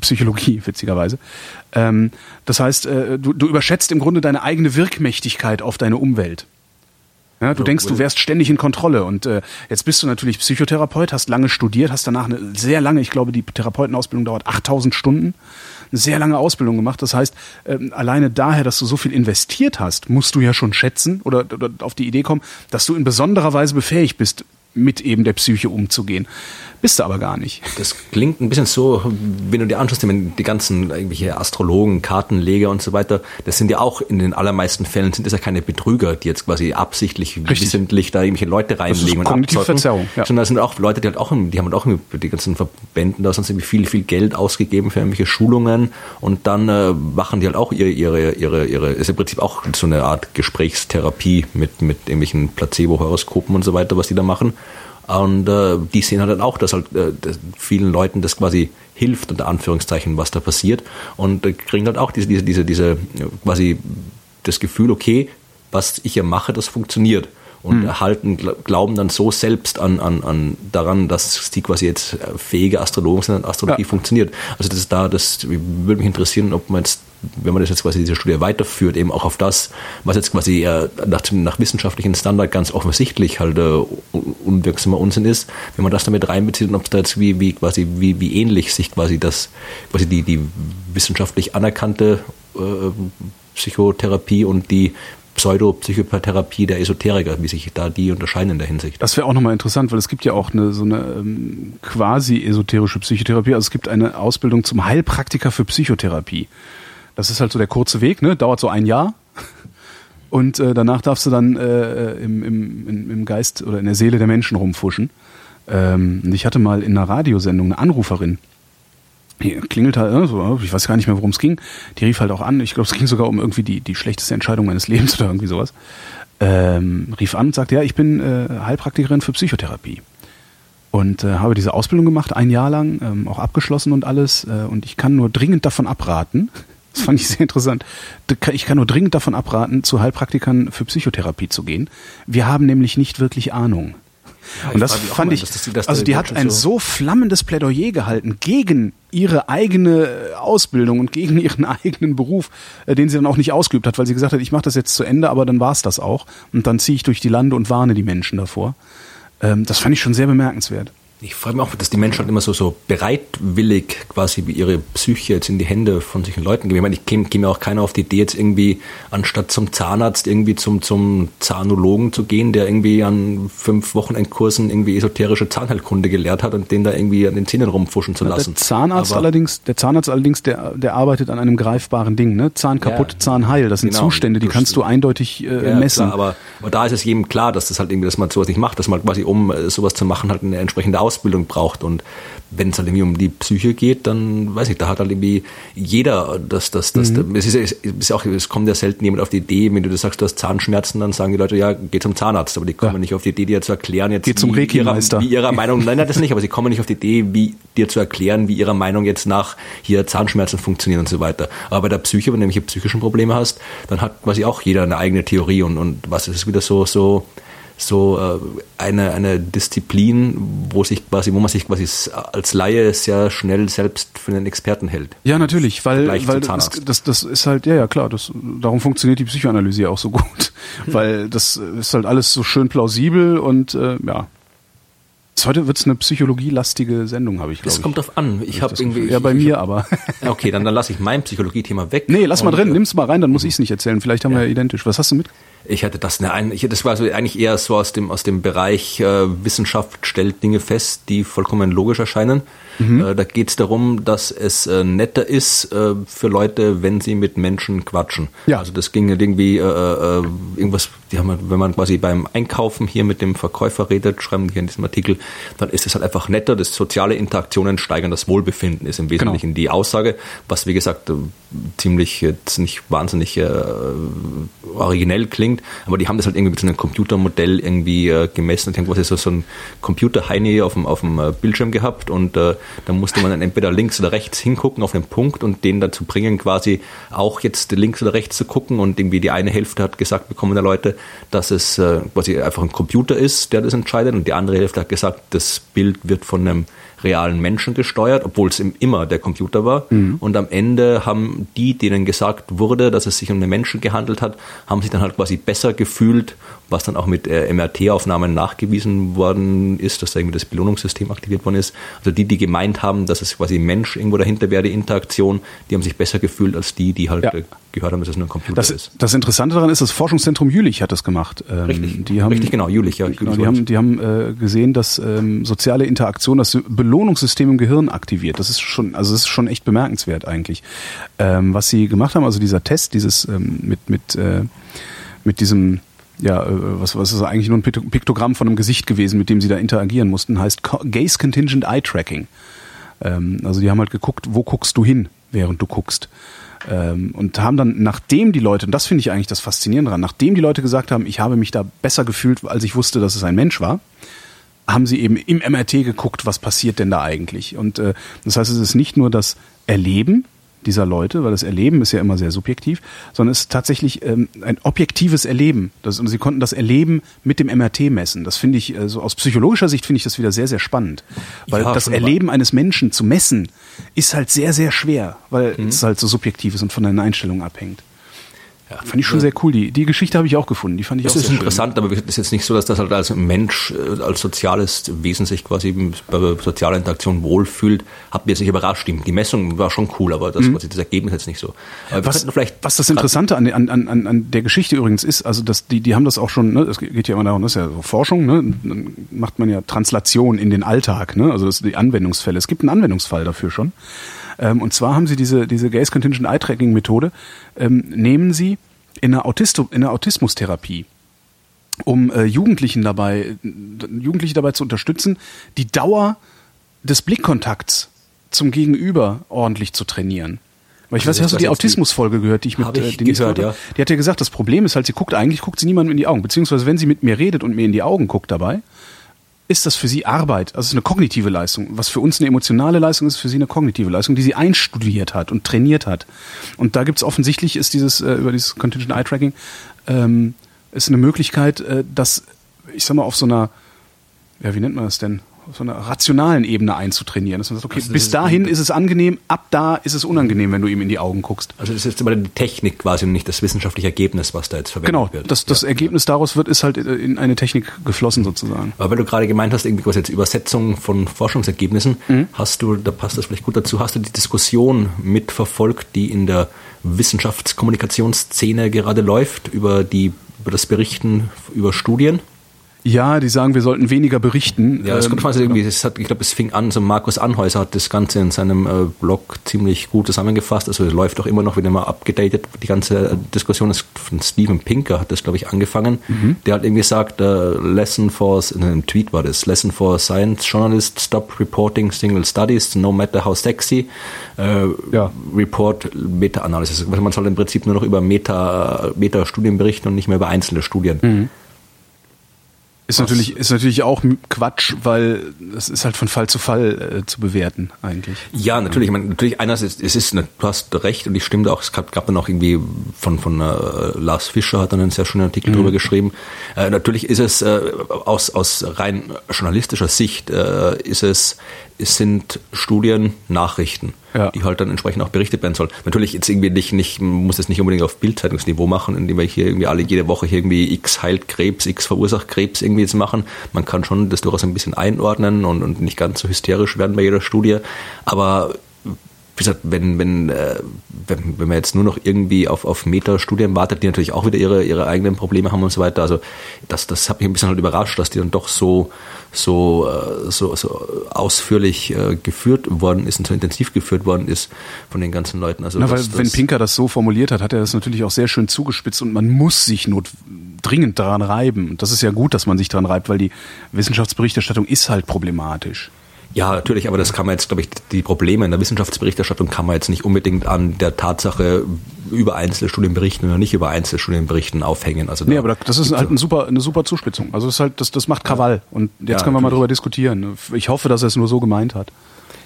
Psychologie, witzigerweise. Ähm, das heißt, äh, du, du überschätzt im Grunde deine eigene Wirkmächtigkeit auf deine Umwelt. Ja, du denkst, du wärst ständig in Kontrolle. Und äh, jetzt bist du natürlich Psychotherapeut, hast lange studiert, hast danach eine sehr lange, ich glaube, die Therapeutenausbildung dauert 8000 Stunden, sehr lange Ausbildung gemacht. Das heißt, ähm, alleine daher, dass du so viel investiert hast, musst du ja schon schätzen oder, oder auf die Idee kommen, dass du in besonderer Weise befähigt bist, mit eben der Psyche umzugehen. Bist du aber gar nicht. Das klingt ein bisschen so, wenn du dir anschaust, die ganzen irgendwelche Astrologen, Kartenleger und so weiter, das sind ja auch in den allermeisten Fällen sind das ja keine Betrüger, die jetzt quasi absichtlich Richtig. wissentlich da irgendwelche Leute reinlegen und abzocken, Verzerrung, ja. sondern das sind auch Leute, die halt auch, die haben halt auch die ganzen Verbänden da sonst irgendwie viel, viel Geld ausgegeben für irgendwelche Schulungen und dann äh, machen die halt auch ihre, ihre, ihre, ihre, ist im Prinzip auch so eine Art Gesprächstherapie mit, mit irgendwelchen Placebo-Horoskopen und so weiter, was die da machen. Und äh, die sehen halt dann auch, dass halt äh, dass vielen Leuten das quasi hilft, unter Anführungszeichen, was da passiert. Und äh, kriegen halt auch diese, diese, diese, diese quasi das Gefühl, okay, was ich hier mache, das funktioniert. Und mhm. erhalten, glauben dann so selbst an, an, an daran, dass die quasi jetzt fähige Astrologen sind und Astrologie ja. funktioniert. Also das ist da, das würde mich interessieren, ob man jetzt wenn man das jetzt quasi diese Studie weiterführt, eben auch auf das, was jetzt quasi nach, nach wissenschaftlichen Standard ganz offensichtlich halt äh, unwirksamer Unsinn ist, wenn man das damit reinbezieht und ob da jetzt wie, wie quasi, wie, wie ähnlich sich quasi das, quasi die, die wissenschaftlich anerkannte äh, Psychotherapie und die Pseudopsychotherapie der Esoteriker, wie sich da die unterscheiden in der Hinsicht. Das wäre auch nochmal interessant, weil es gibt ja auch eine, so eine ähm, quasi esoterische Psychotherapie. Also es gibt eine Ausbildung zum Heilpraktiker für Psychotherapie. Das ist halt so der kurze Weg, ne? dauert so ein Jahr. Und äh, danach darfst du dann äh, im, im, im Geist oder in der Seele der Menschen rumfuschen. Ähm, ich hatte mal in einer Radiosendung eine Anruferin, die klingelt halt, äh, so, ich weiß gar nicht mehr, worum es ging. Die rief halt auch an. Ich glaube, es ging sogar um irgendwie die, die schlechteste Entscheidung meines Lebens oder irgendwie sowas. Ähm, rief an und sagte, ja, ich bin äh, Heilpraktikerin für Psychotherapie. Und äh, habe diese Ausbildung gemacht, ein Jahr lang, ähm, auch abgeschlossen und alles. Äh, und ich kann nur dringend davon abraten, das fand ich sehr interessant. Ich kann nur dringend davon abraten, zu Heilpraktikern für Psychotherapie zu gehen. Wir haben nämlich nicht wirklich Ahnung. Ja, und das fand ich, dass das, also die hat ein so, flammendes Plädoyer gehalten gegen ihre eigene Ausbildung und gegen ihren eigenen Beruf, äh, den sie dann auch nicht ausgeübt hat, weil sie gesagt hat, ich mache das jetzt zu Ende, aber dann war es das auch. Und dann ziehe ich durch die Lande und warne die Menschen davor. Ähm, das fand ich schon sehr bemerkenswert. Ich freue mich auch, dass die Menschen halt immer so, so bereitwillig quasi ihre Psyche jetzt in die Hände von solchen Leuten geben. Ich meine, ich käme, käme auch keiner auf die Idee, jetzt irgendwie anstatt zum Zahnarzt irgendwie zum, zum Zahnologen zu gehen, der irgendwie an fünf Wochenendkursen irgendwie esoterische Zahnheilkunde gelehrt hat und den da irgendwie an den Zähnen rumfuschen zu lassen. Der Zahnarzt Aber allerdings, der Zahnarzt allerdings, der, der arbeitet an einem greifbaren Ding, ne? Zahn kaputt, ja, Zahn heil. Das sind genau, Zustände, die kannst du eindeutig äh, ja, messen. Klar, aber, aber da ist es jedem klar, dass das halt irgendwie, dass man sowas nicht macht, dass man quasi, um äh, sowas zu machen, halt eine entsprechende Ausbildung braucht. Und wenn es halt irgendwie um die Psyche geht, dann weiß ich, da hat halt irgendwie jeder das, das, das, mhm. es ist, es ist auch, es kommt ja selten jemand auf die Idee, wenn du das sagst, du hast Zahnschmerzen, dann sagen die Leute, ja, geh zum Zahnarzt, aber die kommen ja. nicht auf die Idee, dir zu erklären, jetzt, Geh zum wie, ihrer, wie ihrer Meinung, nein, nein, das nicht, aber sie kommen nicht auf die Idee, wie dir zu erklären, wie ihrer Meinung jetzt nach hier Zahnschmerzen funktionieren und so weiter. Aber bei der Psyche, wenn du nämlich psychischen Probleme hast, dann hat quasi auch jeder eine eigene Theorie und, und was ist wieder so, so, so äh, eine, eine Disziplin, wo sich quasi, wo man sich quasi als Laie sehr schnell selbst für einen Experten hält. Ja, natürlich, weil, weil das, das, das ist halt, ja, ja, klar, das, darum funktioniert die Psychoanalyse ja auch so gut. Hm. Weil das ist halt alles so schön plausibel und äh, ja. Heute wird es eine psychologielastige Sendung, habe ich glaube Das kommt drauf an. Ich habe irgendwie. Ja, bei ich, mir aber. Okay, dann, dann lasse ich mein Psychologie-Thema weg. Nee, lass mal drin, nimm's mal rein, dann muss ich es nicht erzählen. Vielleicht haben ja. wir ja identisch. Was hast du mit? Ich hatte das, ne, ich, das war so eigentlich eher so aus dem, aus dem Bereich äh, Wissenschaft stellt Dinge fest, die vollkommen logisch erscheinen. Mhm. Äh, da geht es darum, dass es äh, netter ist äh, für Leute, wenn sie mit Menschen quatschen. Ja. Also das ging irgendwie äh, äh, irgendwas, die haben, wenn man quasi beim Einkaufen hier mit dem Verkäufer redet, schreiben die hier in diesem Artikel, dann ist es halt einfach netter, dass soziale Interaktionen steigern das Wohlbefinden, ist im Wesentlichen genau. die Aussage, was wie gesagt ziemlich jetzt nicht wahnsinnig originell klingt, aber die haben das halt irgendwie mit so einem Computermodell irgendwie äh, gemessen. Und irgendwas ist so, ein Computer-Heini auf dem, auf dem äh, Bildschirm gehabt und äh, da musste man dann entweder links oder rechts hingucken auf den Punkt und den dazu bringen, quasi auch jetzt links oder rechts zu gucken und irgendwie die eine Hälfte hat gesagt bekommen der Leute, dass es äh, quasi einfach ein Computer ist, der das entscheidet und die andere Hälfte hat gesagt, das Bild wird von einem realen Menschen gesteuert, obwohl es immer der Computer war. Mhm. Und am Ende haben die, denen gesagt wurde, dass es sich um einen Menschen gehandelt hat, haben sich dann halt quasi besser gefühlt, was dann auch mit äh, MRT-Aufnahmen nachgewiesen worden ist, dass da irgendwie das Belohnungssystem aktiviert worden ist. Also die, die gemeint haben, dass es quasi Mensch irgendwo dahinter wäre, die Interaktion, die haben sich besser gefühlt als die, die halt ja. Gehört haben, dass es nur ein Computer das, ist. Das Interessante daran ist, das Forschungszentrum Jülich hat das gemacht. Ähm, Richtig, die haben, Richtig genau, Jülich. Ja, genau, die haben, die haben äh, gesehen, dass ähm, soziale Interaktion das Belohnungssystem im Gehirn aktiviert. Das ist schon, also das ist schon echt bemerkenswert eigentlich. Ähm, was sie gemacht haben, also dieser Test, dieses ähm, mit mit äh, mit diesem ja, äh, was, was ist eigentlich nur ein Piktogramm von einem Gesicht gewesen, mit dem sie da interagieren mussten, heißt Gaze Contingent Eye Tracking. Ähm, also die haben halt geguckt, wo guckst du hin, während du guckst. Ähm, und haben dann, nachdem die Leute, und das finde ich eigentlich das Faszinierende daran, nachdem die Leute gesagt haben, ich habe mich da besser gefühlt, als ich wusste, dass es ein Mensch war, haben sie eben im MRT geguckt, was passiert denn da eigentlich. Und äh, das heißt, es ist nicht nur das Erleben, dieser Leute, weil das Erleben ist ja immer sehr subjektiv, sondern es ist tatsächlich ähm, ein objektives Erleben. Das, und sie konnten das Erleben mit dem MRT messen. Das finde ich, also aus psychologischer Sicht finde ich das wieder sehr, sehr spannend. Weil ja, das Erleben eines Menschen zu messen, ist halt sehr, sehr schwer, weil mhm. es halt so subjektiv ist und von deinen Einstellungen abhängt. Ja. Fand ich schon sehr cool. Die, die Geschichte habe ich auch gefunden. Die fand ich das auch ist sehr interessant, schön. aber es ist jetzt nicht so, dass das halt als Mensch, äh, als soziales Wesen sich quasi bei sozialer Interaktion wohlfühlt. Hat mich jetzt nicht überrascht. Die, die Messung war schon cool, aber das, mhm. das Ergebnis jetzt nicht so. Was, was, das Interessante an, an, an, an der Geschichte übrigens ist, also dass die, die haben das auch schon, ne, das geht ja immer darum, das ist ja so Forschung, ne, dann macht man ja Translation in den Alltag, ne, also das sind die Anwendungsfälle. Es gibt einen Anwendungsfall dafür schon. Ähm, und zwar haben sie diese, diese Gaze Contingent Eye Tracking Methode, ähm, nehmen sie in der, Autisto, in der Autismustherapie um äh, Jugendlichen dabei, Jugendliche dabei zu unterstützen, die Dauer des Blickkontakts zum Gegenüber ordentlich zu trainieren. Weil ich also weiß, hast du die Autismusfolge gehört, die ich mit ich äh, Denise gehört, ja. Die hat ja gesagt, das Problem ist halt, sie guckt eigentlich guckt sie niemandem in die Augen, beziehungsweise wenn sie mit mir redet und mir in die Augen guckt dabei, ist das für sie Arbeit, also ist eine kognitive Leistung. Was für uns eine emotionale Leistung ist, für sie eine kognitive Leistung, die sie einstudiert hat und trainiert hat. Und da gibt es offensichtlich, ist dieses, äh, über dieses Contingent Eye Tracking, ähm, ist eine Möglichkeit, äh, dass, ich sag mal, auf so einer, ja, wie nennt man das denn? Auf so einer rationalen Ebene einzutrainieren. Dass man sagt, okay, also bis dahin ist es angenehm, ab da ist es unangenehm, wenn du ihm in die Augen guckst. Also das ist jetzt immer die Technik quasi und nicht das wissenschaftliche Ergebnis, was da jetzt verwendet genau, wird. Genau, das, das ja. Ergebnis daraus wird, ist halt in eine Technik geflossen sozusagen. Aber weil du gerade gemeint hast, irgendwie was jetzt Übersetzung von Forschungsergebnissen, mhm. hast du, da passt das vielleicht gut dazu, hast du die Diskussion mitverfolgt, die in der Wissenschaftskommunikationsszene gerade läuft, über die über das Berichten über Studien? Ja, die sagen, wir sollten weniger berichten. Ja, es kommt ähm, irgendwie, es hat, ich glaube, es fing an, so Markus Anhäuser hat das Ganze in seinem äh, Blog ziemlich gut zusammengefasst. Also es läuft auch immer noch wieder mal abgedatet. Die ganze äh, Diskussion ist von Steven Pinker, hat das, glaube ich, angefangen. Mhm. Der hat irgendwie gesagt, äh, Lesson for, in einem Tweet war das, Lesson for Science Journalists, stop reporting single studies, no matter how sexy. Äh, ja. Report Meta-Analysis. Also man soll im Prinzip nur noch über Meta, Meta-Studien berichten und nicht mehr über einzelne Studien. Mhm. Ist natürlich, ist natürlich auch Quatsch, weil es ist halt von Fall zu Fall äh, zu bewerten eigentlich. Ja, natürlich. Ich meine, natürlich einerseits, es ist, eine, du hast recht und ich stimme auch, es gab, gab dann auch irgendwie von, von äh, Lars Fischer hat dann einen sehr schönen Artikel mhm. darüber geschrieben. Äh, natürlich ist es äh, aus, aus rein journalistischer Sicht äh, ist es es sind Studien, Nachrichten, ja. die halt dann entsprechend auch berichtet werden sollen. Natürlich jetzt irgendwie nicht, nicht muss es nicht unbedingt auf Bildzeitungsniveau machen, indem wir hier irgendwie alle jede Woche irgendwie X heilt Krebs, X verursacht Krebs irgendwie jetzt machen. Man kann schon das durchaus ein bisschen einordnen und, und nicht ganz so hysterisch werden bei jeder Studie. Aber wie gesagt, wenn, wenn, äh, wenn, wenn man jetzt nur noch irgendwie auf, auf Meta-Studien wartet, die natürlich auch wieder ihre, ihre eigenen Probleme haben und so weiter, also das, das hat mich ein bisschen halt überrascht, dass die dann doch so, so, äh, so, so ausführlich äh, geführt worden ist und so intensiv geführt worden ist von den ganzen Leuten. Also Na, weil das, wenn Pinker das so formuliert hat, hat er das natürlich auch sehr schön zugespitzt und man muss sich not dringend daran reiben. Und das ist ja gut, dass man sich daran reibt, weil die Wissenschaftsberichterstattung ist halt problematisch. Ja, natürlich, aber das kann man jetzt, glaube ich, die Probleme in der Wissenschaftsberichterstattung kann man jetzt nicht unbedingt an der Tatsache über Einzelstudien berichten oder nicht über Einzelstudien berichten aufhängen. Also nee, aber das ist halt ein super, eine super Zuspitzung. Also das ist halt, das, das macht Krawall. Und jetzt ja, können wir natürlich. mal drüber diskutieren. Ich hoffe, dass er es nur so gemeint hat.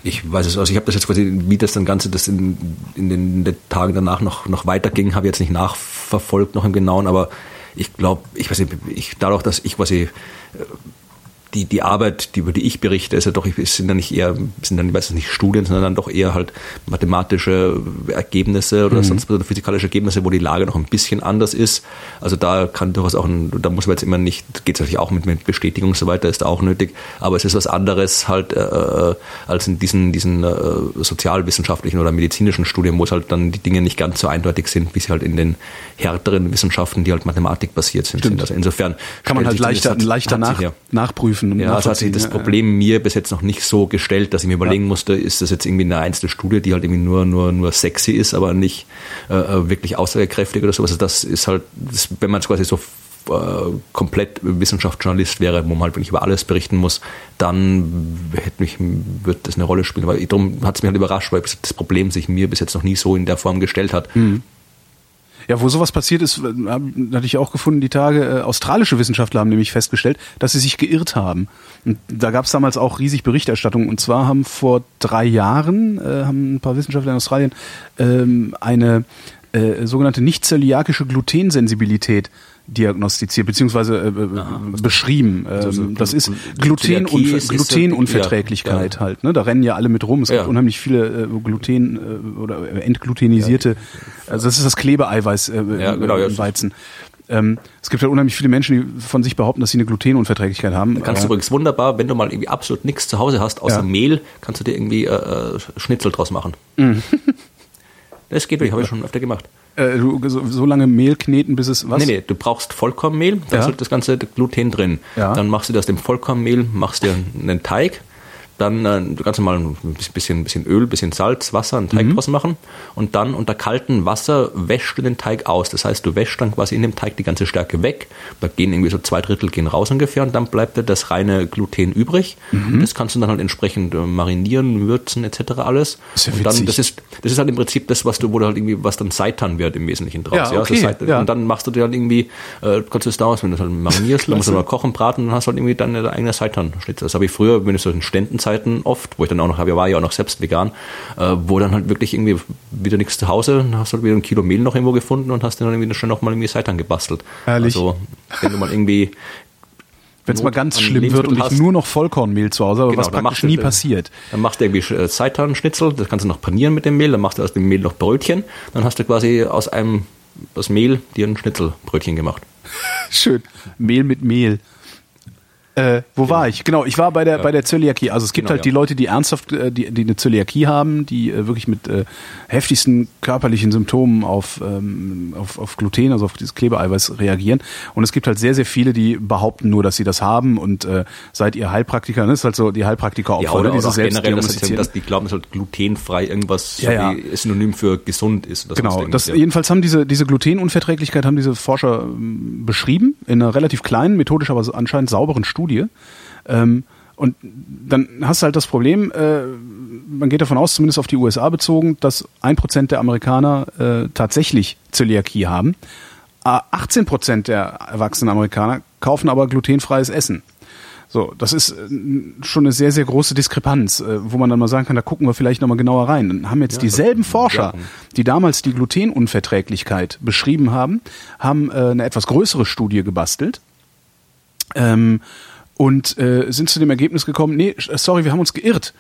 Ich weiß es, also ich habe das jetzt quasi, wie das dann Ganze das in, in den, den Tagen danach noch, noch weiterging, habe ich jetzt nicht nachverfolgt noch im Genauen, aber ich glaube, ich weiß nicht, ich, dadurch, dass ich quasi die, die Arbeit, die, über die ich berichte, ist ja doch, es sind dann nicht eher, sind dann, ich weiß nicht, Studien, sondern dann doch eher halt mathematische Ergebnisse oder mhm. sonst oder physikalische Ergebnisse, wo die Lage noch ein bisschen anders ist. Also da kann durchaus auch, ein, da muss man jetzt immer nicht, geht es natürlich auch mit, mit Bestätigung und so weiter, ist da auch nötig, aber es ist was anderes halt äh, äh, als in diesen, diesen äh, sozialwissenschaftlichen oder medizinischen Studien, wo es halt dann die Dinge nicht ganz so eindeutig sind, wie sie halt in den härteren Wissenschaften, die halt mathematikbasiert sind. sind. Also insofern kann man halt leichter, leichter nach, nachprüfen prüfen. ja, also hat sich das Problem mir bis jetzt noch nicht so gestellt, dass ich mir überlegen ja. musste, ist das jetzt irgendwie eine einzelne Studie, die halt irgendwie nur, nur, nur sexy ist, aber nicht äh, äh wirklich aussagekräftig oder so. Also das ist halt, das, wenn man es quasi so äh, komplett Wissenschaftsjournalist wäre, wo man halt wirklich über alles berichten muss, dann hätte mich, wird das eine Rolle spielen. Aber darum hat es mich halt überrascht, weil das Problem sich mir bis jetzt noch nie so in der Form gestellt hat. Mhm. Ja, wo sowas passiert ist, äh, hatte ich auch gefunden, die Tage, äh, australische Wissenschaftler haben nämlich festgestellt, dass sie sich geirrt haben. Und da gab es damals auch riesig Berichterstattung. Und zwar haben vor drei Jahren, äh, haben ein paar Wissenschaftler in Australien ähm, eine äh, sogenannte nicht-zöliakische Glutensensibilität diagnostiziert, beziehungsweise äh, äh Aha, beschrieben. Ähm, Also, das ist Glu- Glutenunver ist ja- Glutenunverträglichkeit ja, halt. Ne? Da rennen ja alle mit rum. Es gibt Ja. unheimlich viele äh, Gluten äh, oder entglutenisierte, also das ist das Klebeeiweiß äh, genau, im Weizen. Ähm, es gibt halt unheimlich viele Menschen, die von sich behaupten, dass sie eine Glutenunverträglichkeit haben. Kannst du übrigens wunderbar, wenn du mal irgendwie absolut nichts zu Hause hast, außer. Mehl, kannst du dir irgendwie äh, äh, Schnitzel draus machen. Mhm. Das geht wirklich, habe ich schon öfter gemacht. äh, du, so, so lange Mehl kneten, bis es was? Nee, nee, du brauchst Vollkornmehl, da Ja. ist halt das ganze Gluten drin. Ja. Dann machst du dir aus dem Vollkornmehl, machst dir einen Teig, dann äh, du kannst mal ein bisschen, bisschen Öl, bisschen Salz, Wasser, einen Mhm. Teig draus machen und dann unter kaltem Wasser wäschst du den Teig aus. Das heißt, du wäschst dann quasi in dem Teig die ganze Stärke weg. Da gehen irgendwie so zwei Drittel gehen raus ungefähr und dann bleibt dir das reine Gluten übrig. Mhm. Das kannst du dann halt entsprechend äh, marinieren, würzen etc. alles. ist ja dann, das ist das ist halt im Prinzip das, was du, wo du halt irgendwie, was dann Seitan wird im Wesentlichen draus. Ja, Also okay, Seitan- ja. Und dann machst du dir halt irgendwie, äh, kannst du es daraus, wenn du es halt marinierst, dann musst du mal kochen, braten, dann hast du halt irgendwie deine eigene Seitan-Schnitzel. Das habe ich früher, wenn ich so in Ständenzeiten oft, wo ich dann auch noch, habe, war ja auch noch selbst vegan, äh, wo dann halt wirklich irgendwie wieder nichts zu Hause, dann hast du halt wieder ein Kilo Mehl noch irgendwo gefunden und hast dann irgendwie schon noch mal irgendwie Seitan gebastelt. Herrlich. Also, wenn du mal irgendwie, Wenn es mal ganz an schlimm wird und ich hast. nur noch Vollkornmehl zu Hause habe, Genau, was praktisch du- nie passiert. Dann machst du irgendwie äh, Seitan-Schnitzel, das kannst du noch panieren mit dem Mehl, dann machst du aus dem Mehl noch Brötchen, dann hast du quasi aus einem, aus Mehl dir ein Schnitzelbrötchen gemacht. Schön. Mehl mit Mehl. Äh, wo war ich? Genau, ich war bei der bei der Zöliakie. Also es gibt Genau, halt die ja. Leute, die ernsthaft, äh, die, die eine Zöliakie haben, die äh, wirklich mit äh, heftigsten körperlichen Symptomen auf, ähm, auf, auf Gluten, also auf dieses Klebeeiweiß reagieren. Und es gibt halt sehr, sehr viele, die behaupten nur, dass sie das haben und äh, seid ihr Heilpraktiker, ne? Das ist halt so die Heilpraktiker Ja, Opfer, oder, ne? oder auch generell, dass, Selbstdiagnostizierten. dass die glauben, dass halt glutenfrei irgendwas Ja, ja. Synonym für gesund ist. oder Genau, das, ja. jedenfalls haben diese, diese Glutenunverträglichkeit haben diese Forscher ähm, beschrieben in einer relativ kleinen, methodisch aber anscheinend sauberen Studie. Ähm, und dann hast du halt das Problem, äh, man geht davon aus, zumindest auf die USA bezogen, dass ein Prozent der Amerikaner äh, tatsächlich Zöliakie haben. Äh, 18 Prozent der erwachsenen Amerikaner kaufen aber glutenfreies Essen. So, das ist äh, schon eine sehr, sehr große Diskrepanz, äh, wo man dann mal sagen kann, da gucken wir vielleicht nochmal genauer rein. Dann haben jetzt dieselben Forscher, ja. die damals die Glutenunverträglichkeit beschrieben haben, haben äh, eine etwas größere Studie gebastelt. Ähm, und äh, sind zu dem Ergebnis gekommen, nee, sch- sorry, wir haben uns geirrt.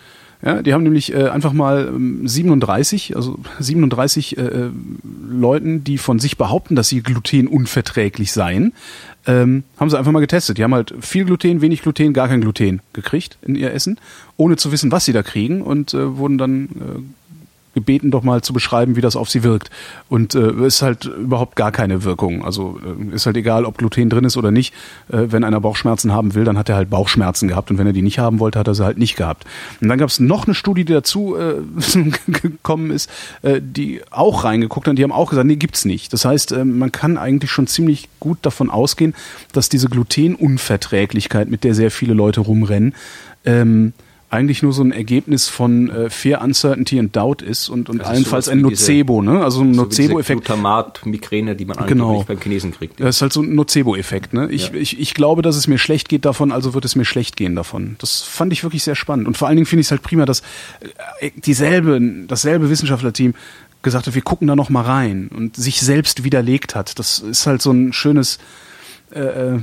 Ja, die haben nämlich äh, einfach mal ähm, 37, also 37 äh, äh, Leuten, die von sich behaupten, dass sie glutenunverträglich seien, ähm, haben sie einfach mal getestet. Die haben halt viel Gluten, wenig Gluten, gar kein Gluten gekriegt in ihr Essen, ohne zu wissen, was sie da kriegen und äh, wurden dann äh, gebeten, doch mal zu beschreiben, wie das auf sie wirkt. Und äh, ist halt überhaupt gar keine Wirkung. Also äh, ist halt egal, ob Gluten drin ist oder nicht. Äh, wenn einer Bauchschmerzen haben will, dann hat er halt Bauchschmerzen gehabt. Und wenn er die nicht haben wollte, hat er sie halt nicht gehabt. Und dann gab es noch eine Studie, die dazu äh, gekommen ist, äh, die auch reingeguckt hat. Und die haben auch gesagt, nee, gibt's nicht. Das heißt, äh, man kann eigentlich schon ziemlich gut davon ausgehen, dass diese Glutenunverträglichkeit, mit der sehr viele Leute rumrennen, ähm, eigentlich nur so ein Ergebnis von äh, Fear, Uncertainty and Doubt ist und, und Das allenfalls ein wie diese- Nocebo, ne? Also ein So Nocebo-Effekt. Glutamat-Migräne, die man Genau. beim Chinesen kriegt. Das ist halt so ein Nocebo-Effekt. Ne? Ich, Ja. ich, ich glaube, dass es mir schlecht geht davon, also wird es mir schlecht gehen davon. Das fand ich wirklich sehr spannend. Und vor allen Dingen finde ich es halt prima, dass äh, dieselbe, dasselbe Wissenschaftlerteam gesagt hat, wir gucken da noch mal rein und sich selbst widerlegt hat. Das ist halt so ein schönes, äh, äh,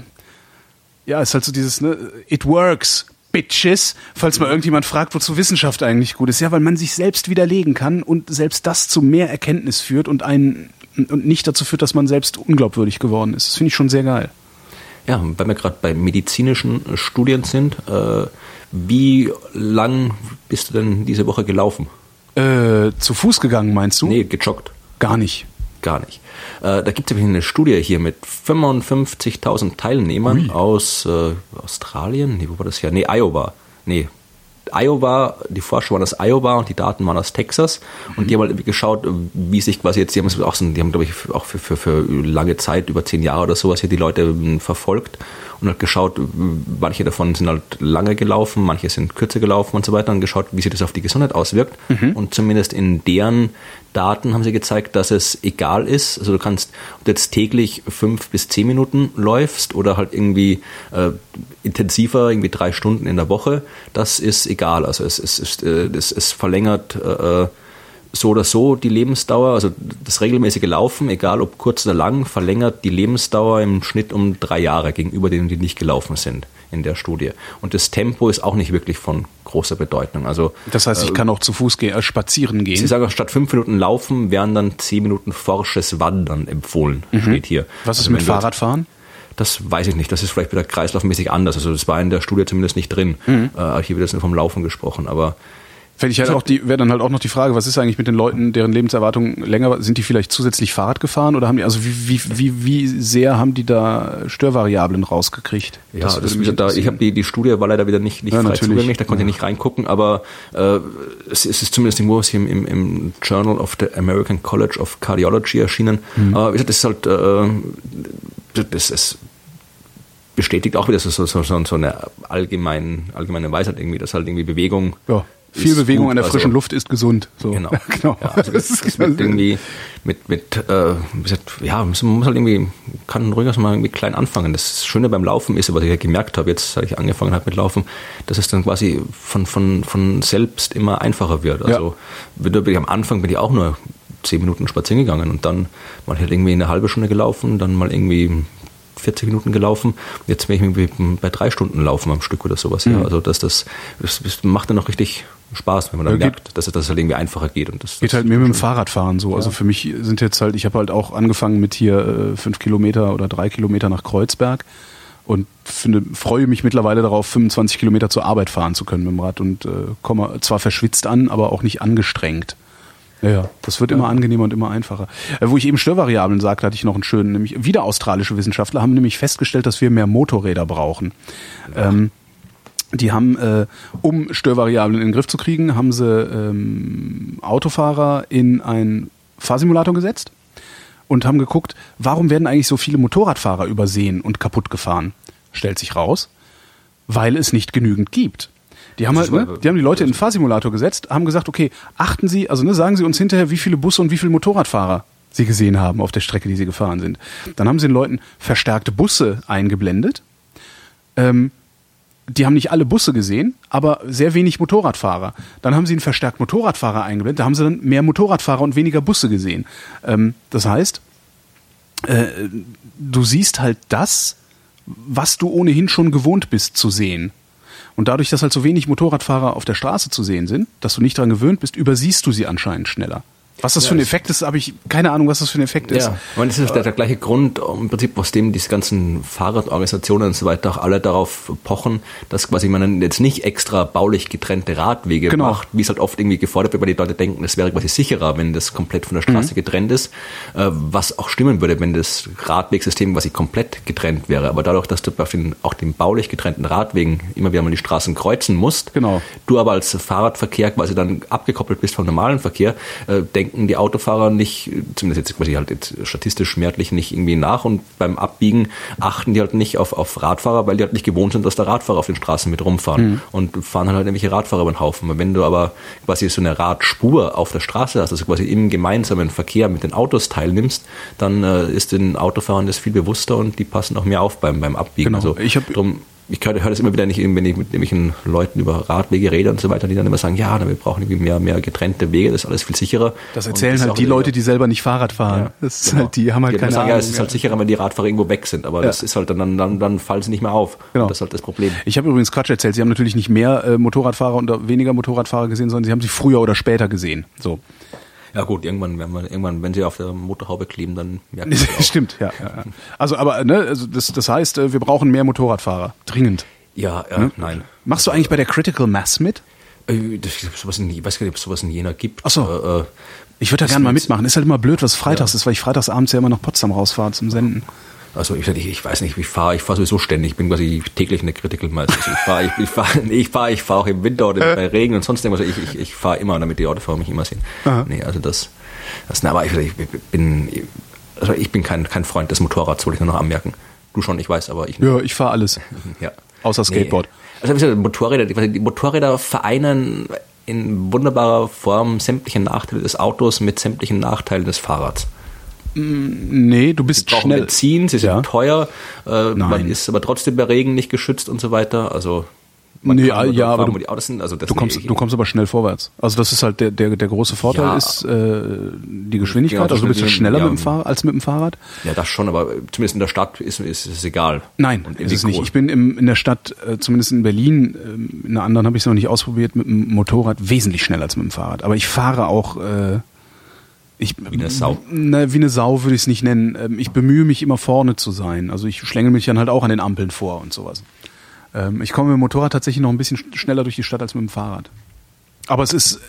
ja, ist halt so dieses, ne, it works. Bitches, falls mal irgendjemand fragt, wozu Wissenschaft eigentlich gut ist. Ja, weil man sich selbst widerlegen kann und selbst das zu mehr Erkenntnis führt und einen und nicht dazu führt, dass man selbst unglaubwürdig geworden ist. Das finde ich schon sehr geil. Ja, weil wir gerade bei medizinischen Studien sind, äh, wie lang bist du denn diese Woche gelaufen? Äh, zu Fuß gegangen, meinst du? Nee, gejoggt. Gar nicht. Gar nicht. Äh, da gibt es nämlich eine Studie hier mit 55.000 Teilnehmern aus äh, Australien. Nee, wo war das hier? Nee, Iowa. Nee, Iowa, die Forscher waren aus Iowa und die Daten waren aus Texas. Und die haben halt geschaut, wie sich quasi jetzt, die haben es auch so, die haben, glaube ich, auch für, für, für lange Zeit, über zehn Jahre oder sowas, hier die Leute ähm, verfolgt und hat geschaut, manche davon sind halt lange gelaufen, manche sind kürzer gelaufen und so weiter und geschaut, wie sich das auf die Gesundheit auswirkt. Und zumindest in deren Daten haben sie gezeigt, dass es egal ist. Also du kannst, ob du jetzt täglich fünf bis zehn Minuten läufst oder halt irgendwie äh, intensiver, irgendwie drei Stunden in der Woche, das ist egal. Also es, es, es, äh, es, es verlängert äh, so oder so die Lebensdauer, also das regelmäßige Laufen, egal ob kurz oder lang, verlängert die Lebensdauer im Schnitt um drei Jahre gegenüber denen, die nicht gelaufen sind in der Studie. Und das Tempo ist auch nicht wirklich von großer Bedeutung. Also, das heißt, ich kann auch zu Fuß gehen, äh, spazieren gehen. Sie sagen, statt fünf Minuten Laufen wären dann zehn Minuten forsches Wandern empfohlen, mhm. steht hier. Was ist also, mit Fahrradfahren? Das weiß ich nicht. Das ist vielleicht wieder kreislaufmäßig anders. Also das war in der Studie zumindest nicht drin. Mhm. Äh, hier wird jetzt nur vom Laufen gesprochen. Aber Fände ich halt auch die, wäre dann halt auch noch die Frage, was ist eigentlich mit den Leuten, deren Lebenserwartung länger war? Sind die vielleicht zusätzlich Fahrrad gefahren oder haben die, also wie, wie, wie, wie sehr haben die da Störvariablen rausgekriegt? Ja, das das da, ich habe die, die Studie war leider wieder nicht, nicht ja, frei zugänglich, da konnte ja. ich nicht reingucken, aber äh, es, es ist zumindest irgendwo im, im, im Journal of the American College of Cardiology erschienen. Mhm. Aber wie gesagt, das ist halt, äh, das ist bestätigt auch wieder so, so, so, so eine allgemeine, allgemeine Weisheit irgendwie, dass halt irgendwie Bewegung ja. Viel Bewegung gut, an der frischen also, Luft ist gesund. So. Genau. genau. Ja, also das, das, das mit irgendwie mit, mit äh, ja, man muss halt irgendwie, kann ruhig mal irgendwie klein anfangen. Das Schöne beim Laufen ist, was ich ja gemerkt habe, jetzt, seit ich angefangen habe mit Laufen, dass es dann quasi von, von, von selbst immer einfacher wird. Also ja. am Anfang bin ich auch nur zehn Minuten spazieren gegangen und dann mal halt irgendwie eine halbe Stunde gelaufen, dann mal irgendwie 40 Minuten gelaufen. Jetzt bin ich irgendwie bei drei Stunden laufen am Stück oder sowas. Mhm. Ja. Also das, das, das, macht dann auch richtig Spaß, wenn man dann ja, merkt, dass es das halt irgendwie einfacher geht. Und das, geht das halt mir mit dem Fahrradfahren so. Also ja. Also für mich sind jetzt halt, ich habe halt auch angefangen mit hier äh, fünf Kilometer oder drei Kilometer nach Kreuzberg und finde, freue mich mittlerweile darauf, 25 Kilometer zur Arbeit fahren zu können mit dem Rad und äh, komme zwar verschwitzt an, aber auch nicht angestrengt. Ja. Das wird immer angenehmer und immer einfacher. Äh, wo ich eben Störvariablen sagte, hatte ich noch einen schönen, nämlich wieder australische Wissenschaftler haben nämlich festgestellt, dass wir mehr Motorräder brauchen. Ähm, die haben, äh, um Störvariablen in den Griff zu kriegen, haben sie ähm, Autofahrer in einen Fahrsimulator gesetzt und haben geguckt, warum werden eigentlich so viele Motorradfahrer übersehen und kaputt gefahren? Stellt sich raus, weil es nicht genügend gibt. Die haben halt, ne, die haben die Leute in den Fahrsimulator gesetzt, haben gesagt, okay, achten Sie, also ne, sagen Sie uns hinterher, wie viele Busse und wie viele Motorradfahrer Sie gesehen haben auf der Strecke, die Sie gefahren sind. Dann haben sie den Leuten verstärkte Busse eingeblendet. Ähm, die haben nicht alle Busse gesehen, aber sehr wenig Motorradfahrer. Dann haben sie einen verstärkt Motorradfahrer eingeblendet, da haben sie dann mehr Motorradfahrer und weniger Busse gesehen. Ähm, das heißt, äh, du siehst halt das, was du ohnehin schon gewohnt bist zu sehen. Und dadurch, dass halt so wenig Motorradfahrer auf der Straße zu sehen sind, dass du nicht daran gewöhnt bist, übersiehst du sie anscheinend schneller. Was das ja, für ein Effekt ist, habe ich keine Ahnung, was das für ein Effekt ist. Ja, und das ist der, der gleiche Grund, im Prinzip, aus dem diese ganzen Fahrradorganisationen und so weiter auch alle darauf pochen, dass quasi man jetzt nicht extra baulich getrennte Radwege genau. macht, wie es halt oft irgendwie gefordert wird, weil die Leute denken, es wäre quasi sicherer, wenn das komplett von der Straße mhm. getrennt ist, äh, was auch stimmen würde, wenn das Radwegsystem quasi komplett getrennt wäre. Aber dadurch, dass du auf den, auch den baulich getrennten Radwegen immer wieder mal die Straßen kreuzen musst, genau. du aber als Fahrradverkehr quasi dann abgekoppelt bist vom normalen Verkehr, äh, denken die Autofahrer nicht, zumindest jetzt quasi halt jetzt statistisch schmerzlich nicht irgendwie nach und beim Abbiegen achten die halt nicht auf, auf Radfahrer, weil die halt nicht gewohnt sind, dass da Radfahrer auf den Straßen mit rumfahren mhm. und fahren halt irgendwelche Radfahrer über den Haufen. Wenn du aber quasi so eine Radspur auf der Straße hast, also quasi im gemeinsamen Verkehr mit den Autos teilnimmst, dann äh, ist den Autofahrern das viel bewusster und die passen auch mehr auf beim, beim Abbiegen. Genau. Also ich hab, drum ich höre das immer wieder nicht, wenn ich mit irgendwelchen Leuten über Radwege rede und so weiter, die dann immer sagen, ja, wir brauchen irgendwie mehr, mehr getrennte Wege, das ist alles viel sicherer. Das erzählen das halt die Leute, die selber nicht Fahrrad fahren. Ja, das genau. halt, die haben halt die keine sagen, Ahnung. Ja, es ist halt sicherer, wenn die Radfahrer irgendwo weg sind, aber ja. das ist halt dann, dann, dann fallen sie nicht mehr auf. Genau. das ist halt das Problem. Ich habe übrigens Quatsch erzählt, sie haben natürlich nicht mehr äh, Motorradfahrer und weniger Motorradfahrer gesehen, sondern sie haben sie früher oder später gesehen. So. Ja gut, irgendwann, wenn man, irgendwann, wenn sie auf der Motorhaube kleben, dann merkt man das Stimmt, ja, ja. Also, aber ne, also das, das heißt, äh, wir brauchen mehr Motorradfahrer, dringend. Ja, ja, hm? nein. Machst du eigentlich bei der Critical Mass mit? Äh, das, sowas in, ich weiß gar nicht, ob es sowas in Jena gibt. Ach so. Äh, ich würde da gerne mal mitmachen. Ist halt immer blöd, was freitags ja. ist, weil ich freitags abends ja immer nach Potsdam rausfahre zum Senden. Also ich, ich, ich weiß nicht, ich fahre ich fahr sowieso ständig. Ich bin quasi täglich eine Critical Mass. Also ich fahre ich, ich fahr, nee, ich fahr, ich fahr auch im Winter oder bei Regen und sonst irgendwas. Ich, ich, ich fahre immer, damit die Autofahrer mich immer sehen. Aha. Nee, also das, das aber ich, ich bin, also ich bin kein, kein Freund des Motorrads, wollte ich nur noch anmerken. Du schon, ich weiß, aber ich nicht. Ja, ich fahre alles. Ja. Außer Skateboard. Nee. Also Motorräder, die Motorräder vereinen in wunderbarer Form sämtliche Nachteile des Autos mit sämtlichen Nachteilen des Fahrrads. Mm, nee, du bist sie schnell. Benzin, sie sind ja. teuer, äh, man ist aber trotzdem bei Regen nicht geschützt und so weiter. Also Man Nee, ah, nur ja, dort aber fahren, du- wo die Autos sind. Also das Du kommst, du kommst aber schnell vorwärts. Also das ist halt der, der, der große Vorteil Ja. ist äh, die Geschwindigkeit. Genau, also du bist ja schneller ja. mit dem Fahrrad als mit dem Fahrrad. Ja, das schon, aber zumindest in der Stadt ist, ist es egal. Nein, ist es nicht. Ich bin im, in der Stadt, äh, zumindest in Berlin, ähm, in einer anderen habe ich es noch nicht ausprobiert, mit dem Motorrad wesentlich schneller als mit dem Fahrrad. Aber ich fahre auch äh, ich, Wie eine Sau. Na, wie eine Sau würde ich es nicht nennen. Ähm, Ich bemühe mich immer vorne zu sein. Also ich schlängel mich dann halt auch an den Ampeln vor und sowas. Ähm, Ich komme mit dem Motorrad tatsächlich noch ein bisschen sch- schneller durch die Stadt als mit dem Fahrrad. Aber es ist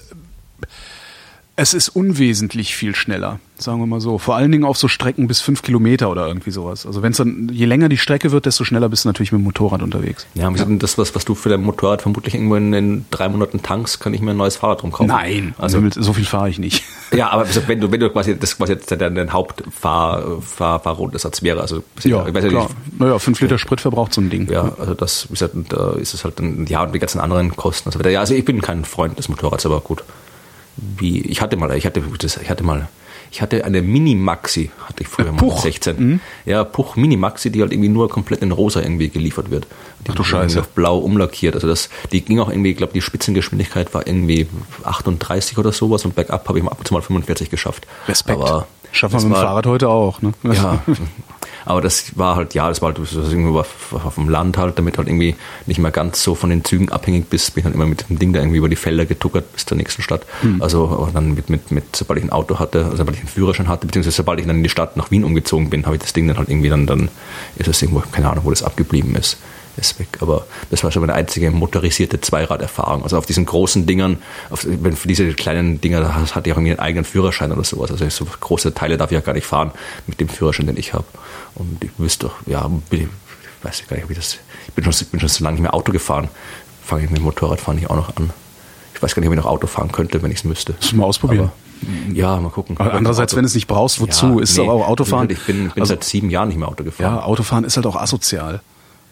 es ist unwesentlich viel schneller, sagen wir mal so. Vor allen Dingen auf so Strecken bis fünf Kilometer oder irgendwie sowas. Also wenn es dann, je länger die Strecke wird, desto schneller bist du natürlich mit dem Motorrad unterwegs. Ja, wie gesagt, das, was, was du für dein Motorrad vermutlich irgendwo in, in drei Monaten tankst, kann ich mir ein neues Fahrrad drum kaufen. Nein, Also, also so viel fahre ich nicht. ja, aber wenn du, wenn du quasi, das quasi jetzt dein, dein Hauptfahr, Fahr, Fahrrundersatz wäre, also, ich weiß ja klar. nicht, Naja, fünf Liter Sprit verbraucht so ein Ding. ja, also das, wie gesagt, da ist es halt dann, ja, und die ganzen anderen Kosten und so weiter. Ja, also ich bin kein Freund des Motorrads, aber gut. Wie, ich hatte mal, ich hatte, das, ich hatte mal, ich hatte eine Mini-Maxi, hatte ich früher mal Puch. mit 16. Ja, Puch Mini-Maxi, die halt irgendwie nur komplett in rosa irgendwie geliefert wird. Die Ach du Scheiße. irgendwie auf blau umlackiert. Also das, die ging auch irgendwie, ich glaube, die Spitzengeschwindigkeit war irgendwie 38 oder sowas und bergab habe ich mal ab und zu mal 45 geschafft. Respekt. Aber Schaffen wir das mit dem Fahrrad heute auch, ne? ja, aber das war halt, ja, das war halt das irgendwo auf, auf dem Land halt, damit halt irgendwie nicht mehr ganz so von den Zügen abhängig bist, bin halt immer mit dem Ding da irgendwie über die Felder getuckert bis zur nächsten Stadt. Also aber dann mit, mit, mit, sobald ich ein Auto hatte, also sobald ich einen Führerschein hatte, beziehungsweise sobald ich dann in die Stadt nach Wien umgezogen bin, habe ich das Ding dann halt irgendwie dann, dann ist es irgendwo, keine Ahnung, wo das abgeblieben ist. Ist weg. Aber das war schon meine einzige motorisierte Zweiraderfahrung. Also auf diesen großen Dingern, auf, wenn für diese kleinen Dinger, hatte ich auch irgendwie einen eigenen Führerschein oder sowas. Also so große Teile darf ich ja gar nicht fahren mit dem Führerschein, den ich habe. Und ich wüsste doch, ja, bin ich, ich weiß gar nicht, wie das. Ich bin schon, ich bin schon so lange nicht mehr Auto gefahren. Fange ich mit dem Motorradfahren nicht auch noch an. Ich weiß gar nicht, ob ich noch Auto fahren könnte, wenn ich es müsste. Müssen wir ausprobieren. Aber, ja, mal gucken. Aber andererseits, wenn du es nicht brauchst, wozu? ist nee. aber auch Autofahren. Ich bin, ich bin also, seit sieben Jahren nicht mehr Auto gefahren. ja, Autofahren ist halt auch asozial.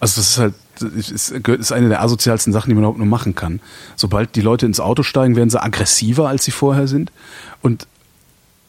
Also das ist halt, ist, ist eine der asozialsten Sachen, die man überhaupt nur machen kann. Sobald die Leute ins Auto steigen, werden sie aggressiver, als sie vorher sind. Und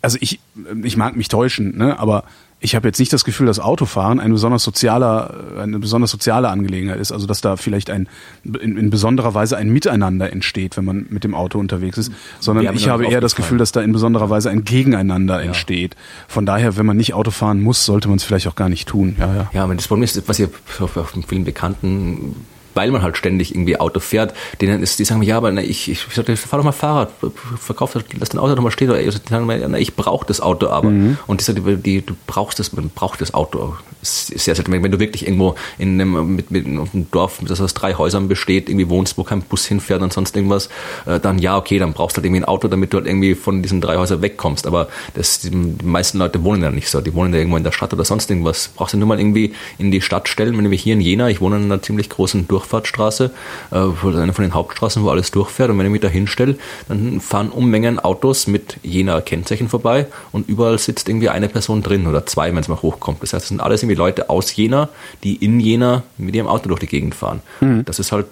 also ich, ich mag mich täuschen, ne? aber ich habe jetzt nicht das Gefühl, dass Autofahren ein besonders sozialer, eine besonders soziale Angelegenheit ist. Also dass da vielleicht ein in, in besonderer Weise ein Miteinander entsteht, wenn man mit dem Auto unterwegs ist. Sondern ich habe eher das. Gefühl, dass da in besonderer Weise ein Gegeneinander entsteht. Von daher, wenn man nicht Auto fahren muss, sollte man es vielleicht auch gar nicht tun. Ja, ja. Ja, das Problem ist, was auf, auf vielen Bekannten, weil man halt ständig irgendwie Auto fährt, denen ist, die sagen mir, ja, aber na, ich, ich, ich sag, fahr doch mal Fahrrad, verkauf das, lass dein Auto doch mal stehen. Oder die sagen mir, na, ich brauche das Auto aber. Mhm. Und die sagen, die, du brauchst das, man braucht das Auto. Sehr selten. Wenn du wirklich irgendwo in einem, mit, mit einem Dorf, das aus drei Häusern besteht, irgendwie wohnst, wo kein Bus hinfährt und sonst irgendwas, äh, dann ja, okay, dann brauchst du halt irgendwie ein Auto, damit du halt irgendwie von diesen drei Häusern wegkommst. Aber das, die, meisten Leute wohnen ja nicht so. Die wohnen ja irgendwo in der Stadt oder sonst irgendwas. Brauchst du nur mal irgendwie in die Stadt stellen, wenn wir hier in Jena, ich wohne in einer ziemlich großen Durchfahrtsstraße, äh, eine von den Hauptstraßen, wo alles durchfährt. Und wenn ich mich da hinstelle, dann fahren Unmengen Autos mit Jena Kennzeichen vorbei und überall sitzt irgendwie eine Person drin oder zwei, wenn es mal hochkommt. Das heißt, es sind alles irgendwie Leute aus Jena, die in Jena mit ihrem Auto durch die Gegend fahren. Das ist halt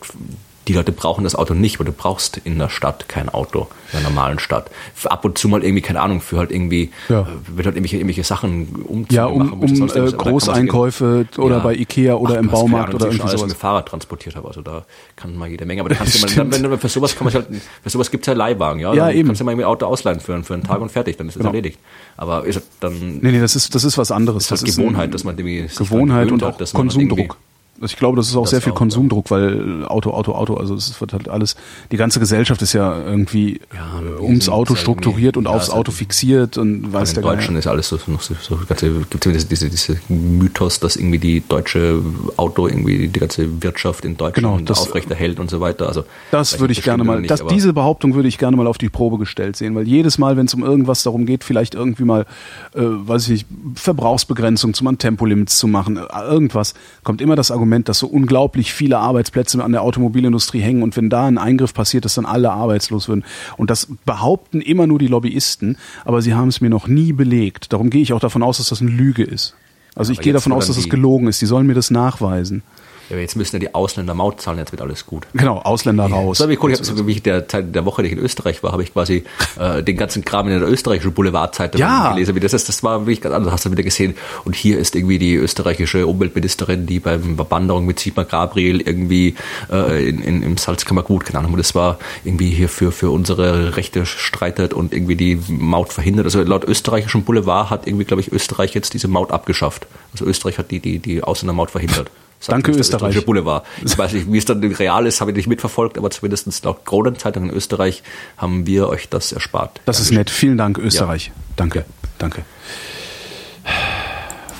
die Leute brauchen das Auto nicht, weil du brauchst in der Stadt kein Auto, in einer normalen Stadt. Für ab und zu mal irgendwie, keine Ahnung, für halt irgendwie, Ja. äh, wenn halt irgendwelche, irgendwelche Sachen umziehen. Ja, um, um äh, Großeinkäufe oder bei Ikea oder im Baumarkt oder irgendwie sowas. mit Fahrrad transportiert habe, also da kann mal jede Menge. Aber da kannst du mal, wenn für sowas kann man halt, für sowas gibt's ja Leihwagen, ja. Ja, eben. kannst du mal irgendwie ein Auto ausleihen für, für einen Tag und fertig, dann ist das Genau. erledigt. Aber ist dann Nee, nee, das ist, das ist was anderes. ist halt das Gewohnheit, ein- dass man irgendwie Gewohnheit und hat, auch dass man halt Konsumdruck. Also ich glaube, das ist auch Das sehr viel auch, Konsumdruck, weil Auto, Auto, Auto, also es wird halt alles, die ganze Gesellschaft ist ja irgendwie Ja, äh, ums Auto strukturiert und ja, aufs Auto fixiert und weiß in der Deutschland Geier. ist alles so, noch so, so ganze, gibt es diese, diese, Mythos, dass irgendwie die deutsche Auto irgendwie die ganze Wirtschaft in Deutschland Genau, das- aufrechterhält und so weiter. Also Das würde ich gerne mal, nicht, das, diese Behauptung würde ich gerne mal auf die Probe gestellt sehen, weil jedes Mal, wenn es um irgendwas darum geht, vielleicht irgendwie mal, äh, weiß ich nicht, Verbrauchsbegrenzung zu machen, Tempolimits zu machen, äh, irgendwas, kommt immer das Argument, dass so unglaublich viele Arbeitsplätze an der Automobilindustrie hängen und wenn da ein Eingriff passiert, dass dann alle arbeitslos würden. Und das behaupten immer nur die Lobbyisten, aber sie haben es mir noch nie belegt. Darum gehe ich auch davon aus, dass das eine Lüge ist. Also ich aber gehe jetzt, davon aus, dass es die- gelogen ist. Die sollen mir das nachweisen. Ja, jetzt müssen ja die Ausländer Maut zahlen, jetzt wird alles gut. Genau, Ausländer raus. Das war cool. Ich habe wie ich der Zeit der Woche, die ich in Österreich war, habe ich quasi äh, den ganzen Kram in der österreichischen Boulevardzeitung Ja. gelesen. Wie das ist, das war wirklich ganz anders. Hast du wieder gesehen. Und hier ist irgendwie die österreichische Umweltministerin, die beim Wanderung mit Sigmar Gabriel irgendwie äh, in, in, im Salzkammergut, keine Ahnung, das war, irgendwie hier für, für unsere Rechte streitet und irgendwie die Maut verhindert. Also laut österreichischem Boulevard hat irgendwie, glaube ich, Österreich jetzt diese Maut abgeschafft. Also Österreich hat die, die, die Ausländermaut verhindert. Sagt Danke, Österreich. österreichische Boulevard. Ich weiß nicht, wie es dann real ist, habe ich nicht mitverfolgt, aber zumindest laut Kronenzeitung in Österreich haben wir euch das erspart. Das ist nett. Vielen Dank, Österreich. Danke, danke.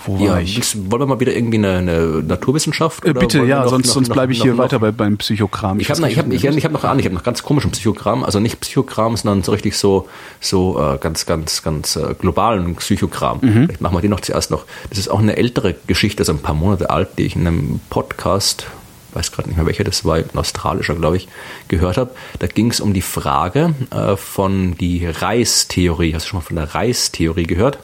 Wo war Ja, ich? willst- wollen wir mal wieder irgendwie eine, eine Naturwissenschaft? Äh, oder bitte, ja, noch- sonst, noch- sonst bleibe ich noch- hier noch- weiter bei, beim Psychokram. Ich habe ich hab, ich, ich hab noch an, ich habe noch ganz komischen Psychokram, also nicht Psychokram, sondern so richtig so, so äh, ganz, ganz, ganz äh, globalen Psychokram. Mhm. Vielleicht machen wir die noch zuerst noch. Das ist auch eine ältere Geschichte, also ein paar Monate alt, die ich in einem Podcast, weiß gerade nicht mehr welcher das war, ein australischer, glaube ich, gehört habe. Da ging es um die Frage äh, von die Reistheorie. Hast du schon mal von der Reistheorie gehört?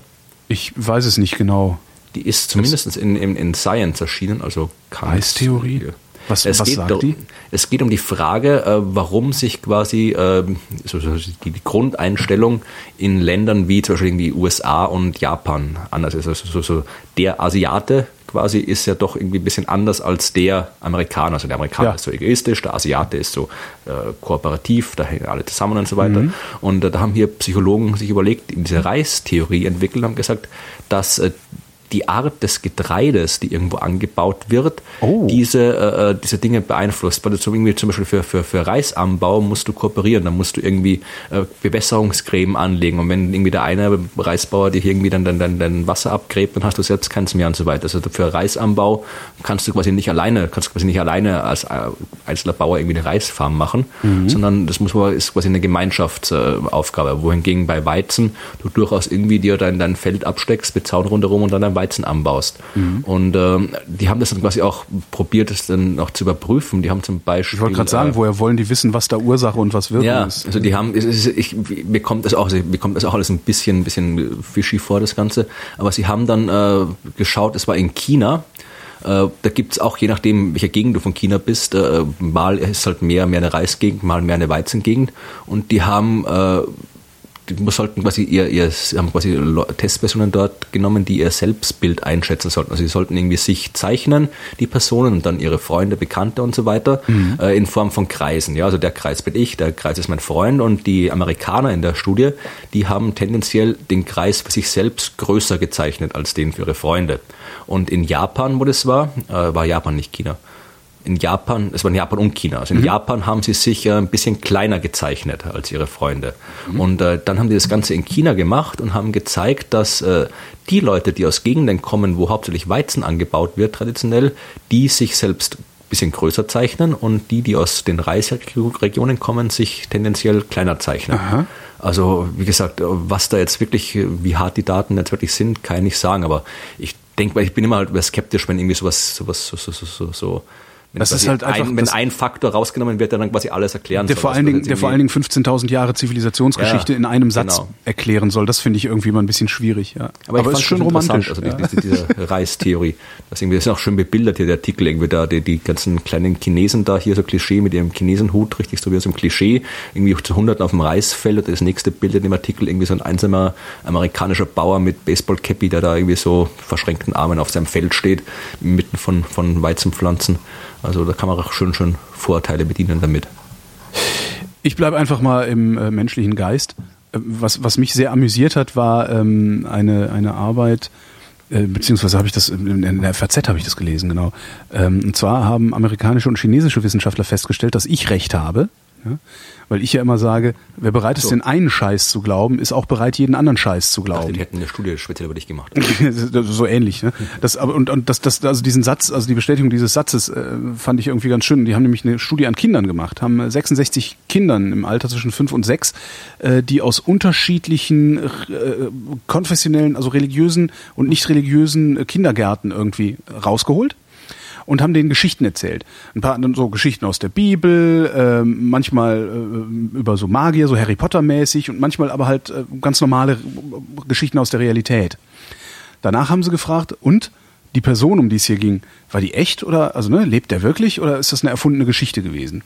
Ich weiß es nicht genau. Die ist zumindest in, in, in Science erschienen, also kann Reistheorie? Was- es was geht sagt die? Es geht um die Frage, äh, warum sich quasi ähm, die, die Grundeinstellung in Ländern wie zum Beispiel irgendwie USA und Japan anders ist. Also so, so der Asiate quasi ist ja doch irgendwie ein bisschen anders als der Amerikaner. Also der Amerikaner Ja. ist so egoistisch, der Asiate ist so äh, kooperativ, da hängen alle zusammen und so weiter. Mhm. Und äh, da haben hier Psychologen sich überlegt, in diese Reistheorie entwickelt, haben gesagt, dass äh, die Art des Getreides, die irgendwo angebaut wird, Oh. diese, äh, diese Dinge beeinflusst. Weil du zum, irgendwie zum Beispiel für, für, für Reisanbau musst du kooperieren, dann musst du irgendwie äh, Bewässerungscreme anlegen und wenn irgendwie der eine Reisbauer dir irgendwie dann dein, dein, dein Wasser abgräbt, dann hast du selbst keins mehr und so weiter. Also für Reisanbau kannst du quasi nicht alleine, kannst quasi nicht alleine als äh, einzelner Bauer irgendwie eine Reisfarm machen, sondern das muss man, ist quasi eine Gemeinschaftsaufgabe. Wohingegen bei Weizen du durchaus irgendwie dir dein, dein Feld absteckst mit Zaun rundherum und dann dein Weizen anbaust. Und ähm, die haben das dann quasi auch probiert, das dann auch zu überprüfen. Die haben zum Beispiel Ich wollte gerade sagen, äh, woher wollen die wissen, was da Ursache und was Wirkung ja, ist? also die haben, es ist, ich, mir kommt das auch, mir kommt das auch alles ein bisschen, ein bisschen fishy vor, das Ganze. Aber sie haben dann äh, geschaut, es war in China. Äh, da gibt's auch, je nachdem, welcher Gegend du von China bist, äh, mal ist halt mehr, mehr eine Reisgegend, mal mehr eine Weizengegend. Und die haben äh, die sollten quasi ihr, ihr haben quasi Testpersonen dort genommen, die ihr Selbstbild einschätzen sollten. Also sie sollten irgendwie sich zeichnen, die Personen und dann ihre Freunde, Bekannte und so weiter, äh, in Form von Kreisen. Ja, also der Kreis bin ich, der Kreis ist mein Freund und die Amerikaner in der Studie, die haben tendenziell den Kreis für sich selbst größer gezeichnet als den für ihre Freunde. Und in Japan, wo das war, äh, war Japan nicht China in Japan, es war in Japan und China. Also in Japan haben sie sich äh, ein bisschen kleiner gezeichnet als ihre Freunde. Und äh, dann haben die das Ganze in China gemacht und haben gezeigt, dass äh, die Leute, die aus Gegenden kommen, wo hauptsächlich Weizen angebaut wird, traditionell, die sich selbst ein bisschen größer zeichnen und die, die aus den Reisregionen kommen, sich tendenziell kleiner zeichnen. Also wie gesagt, was da jetzt wirklich, wie hart die Daten jetzt wirklich sind, kann ich nicht sagen. Aber ich denke, ich bin immer halt skeptisch, wenn irgendwie sowas, sowas so, so, so, so, so wenn, Das ist halt einfach- ein, wenn ein Faktor rausgenommen wird, der dann quasi alles erklären Der soll. vor allen Dingen, der vor allen Dingen 15.000 Jahre Zivilisationsgeschichte Ja, in einem Satz genau. erklären soll, das finde ich irgendwie mal ein bisschen schwierig. Ja. Aber, ich es ist schön romantisch. ja. Also die, diese, diese Reistheorie. Das, irgendwie, das ist auch schön bebildert hier, der Artikel, irgendwie da, die, die ganzen kleinen Chinesen da, hier so Klischee mit ihrem Chinesenhut, richtig so wie aus einem Klischee, irgendwie zu Hunderten auf dem Reisfeld und das nächste Bild in dem Artikel, irgendwie so ein einsamer amerikanischer Bauer mit Baseballcappy, der da irgendwie so verschränkten Armen auf seinem Feld steht, mitten von, von Weizenpflanzen. Also da kann man auch schön, schön Vorteile bedienen damit. Ich bleibe einfach mal im äh, menschlichen Geist. Äh, Was, was mich sehr amüsiert hat, war ähm, eine, eine Arbeit, äh, beziehungsweise habe ich das in, der FAZ habe ich das gelesen, genau. Ähm, und zwar haben amerikanische und chinesische Wissenschaftler festgestellt, dass ich recht habe. Ja? Weil ich ja immer sage, wer bereit ist, So. den einen Scheiß zu glauben, ist auch bereit, jeden anderen Scheiß zu Ich dachte, glauben. die hätten eine Studie speziell über dich gemacht. so ähnlich. Ne? Das, aber, und, und das, das, also diesen Satz, also die Bestätigung dieses Satzes äh, fand ich irgendwie ganz schön. Die haben nämlich eine Studie an Kindern gemacht, haben äh, 66 Kindern im Alter zwischen 5 und 6, äh, die aus unterschiedlichen äh, konfessionellen, also religiösen und nicht religiösen äh, Kindergärten irgendwie rausgeholt und haben denen Geschichten erzählt. Ein paar so Geschichten aus der Bibel, ähm, manchmal äh, über so Magier, so Harry Potter mäßig und manchmal aber halt äh, ganz normale Geschichten aus der Realität. Danach haben sie gefragt, und die Person, um die es hier ging, war die echt oder, also ne, lebt der wirklich oder ist das eine erfundene Geschichte gewesen?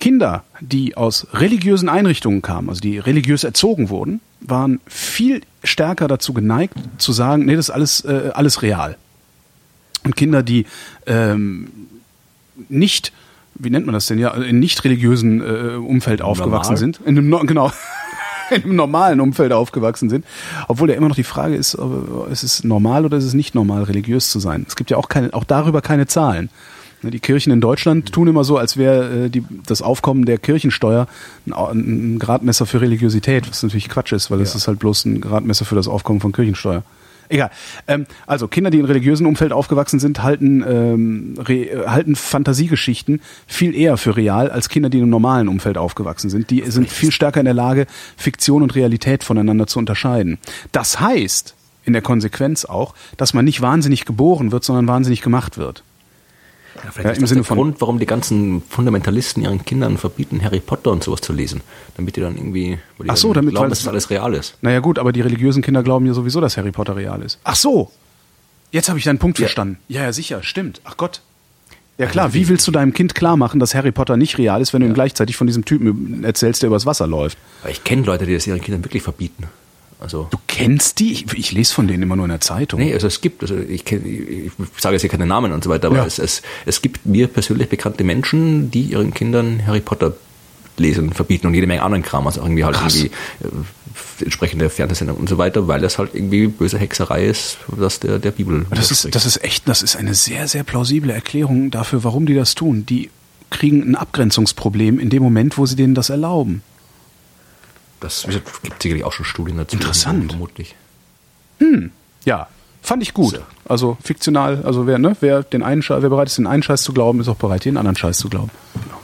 Kinder, die aus religiösen Einrichtungen kamen, also die religiös erzogen wurden, waren viel stärker dazu geneigt zu sagen, nee, das ist alles, äh, alles real. Und Kinder, die ähm, nicht, wie nennt man das denn ja, in nicht religiösen äh, Umfeld aufgewachsen Normal? sind, in einem, genau, in einem normalen Umfeld aufgewachsen sind, obwohl ja immer noch die Frage ist, ist es normal oder ist es nicht normal, religiös zu sein. Es gibt ja auch keine, auch darüber keine Zahlen. Ne, Die Kirchen in Deutschland tun immer so, als wäre äh, die, das Aufkommen der Kirchensteuer ein, ein Gradmesser für Religiosität, was natürlich Quatsch ist, weil es ist halt bloß ein Gradmesser für das Aufkommen von Kirchensteuer. Egal. Ähm, also Kinder, die in religiösen Umfeld aufgewachsen sind, halten, ähm, re, äh, halten Fantasiegeschichten viel eher für real als Kinder, die in einem normalen Umfeld aufgewachsen sind. Die sind viel stärker in der Lage, Fiktion und Realität voneinander zu unterscheiden. Das heißt in der Konsequenz auch, dass man nicht wahnsinnig geboren wird, sondern wahnsinnig gemacht wird. Ja, vielleicht Ja, ist im das Sinne der Grund, warum die ganzen Fundamentalisten ihren Kindern verbieten, Harry Potter und sowas zu lesen. Damit die dann irgendwie die Ach so, dann damit- glauben, dass das- das alles real ist. Naja gut, aber die religiösen Kinder glauben ja sowieso, dass Harry Potter real ist. Ach so, jetzt habe ich deinen Punkt Ja. verstanden. Ja, ja, sicher, stimmt. Ach Gott. Ja klar, wie willst du deinem Kind klar machen, dass Harry Potter nicht real ist, wenn du ihm gleichzeitig von diesem Typen erzählst, der übers Wasser läuft? Aber ich kenne Leute, die das ihren Kindern wirklich verbieten. Also Du kennst die? Ich, ich lese von denen immer nur in der Zeitung. Nee, also es gibt, also ich, kenn, ich sage jetzt hier keine Namen und so weiter, aber Ja. es, es, es gibt mir persönlich bekannte Menschen, die ihren Kindern Harry Potter lesen, verbieten und jede Menge anderen Kram, also irgendwie halt Krass. irgendwie äh, entsprechende Fernsehsendungen und so weiter, weil das halt irgendwie böse Hexerei ist, das der, der Bibel Das ist, das ist echt, das ist eine sehr, sehr plausible Erklärung dafür, warum die das tun. Die kriegen ein Abgrenzungsproblem in dem Moment, wo sie denen das erlauben. Das gibt sicherlich auch schon Studien dazu. Interessant. Vermutlich. Ja, fand ich gut. So. Also fiktional, also wer, ne, wer den einen Scheiß, wer bereit ist, den einen Scheiß zu glauben, ist auch bereit, den anderen Scheiß zu glauben.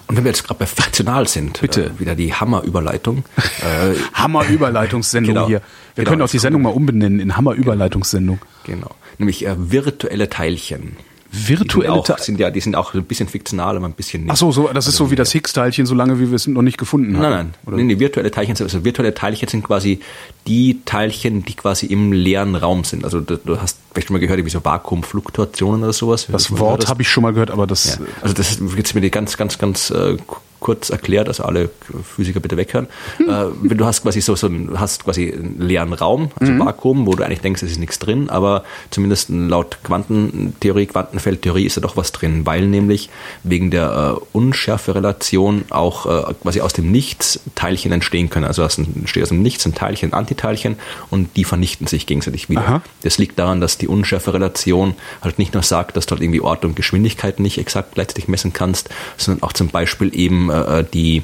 Und wenn wir jetzt gerade bei fiktional sind, Bitte. Äh, wieder die Hammerüberleitung. äh, Hammer-Überleitungssendung Genau. hier. Wir Genau, können auch die Sendung mal umbenennen in Hammer-Überleitungssendung. genau. Nämlich äh, virtuelle Teilchen. Virtuelle die sind, auch, sind ja, die sind auch ein bisschen fiktional, aber ein bisschen nicht. Ach so, so, das ist so wie das Higgs-Teilchen, solange wie wir es noch nicht gefunden haben. Nein, nein. Oder? Nee, nee, virtuelle Teilchen sind, also virtuelle Teilchen sind quasi die Teilchen, die quasi im leeren Raum sind. Also du, du hast vielleicht schon mal gehört, wie so Vakuumfluktuationen oder sowas. Das Wort habe ich schon mal gehört, aber das. Ja. Also das ist jetzt mir ganz, ganz, ganz äh, kurz erklärt, also alle Physiker bitte weghören. Hm. Äh, wenn du hast quasi so, so ein, hast quasi einen leeren Raum, also Mhm. Vakuum, wo du eigentlich denkst, es ist nichts drin, aber zumindest laut Quantentheorie, Quantenfeldtheorie ist da doch was drin, weil nämlich wegen der äh, Unschärferelation auch äh, quasi aus dem Nichts Teilchen entstehen können. Also aus dem, entsteht aus dem Nichts ein Teilchen, Antiteilchen und die vernichten sich gegenseitig wieder. Aha. Das liegt daran, dass die Unschärferelation halt nicht nur sagt, dass du halt irgendwie Ort und Geschwindigkeit nicht exakt gleichzeitig messen kannst, sondern auch zum Beispiel eben äh, die,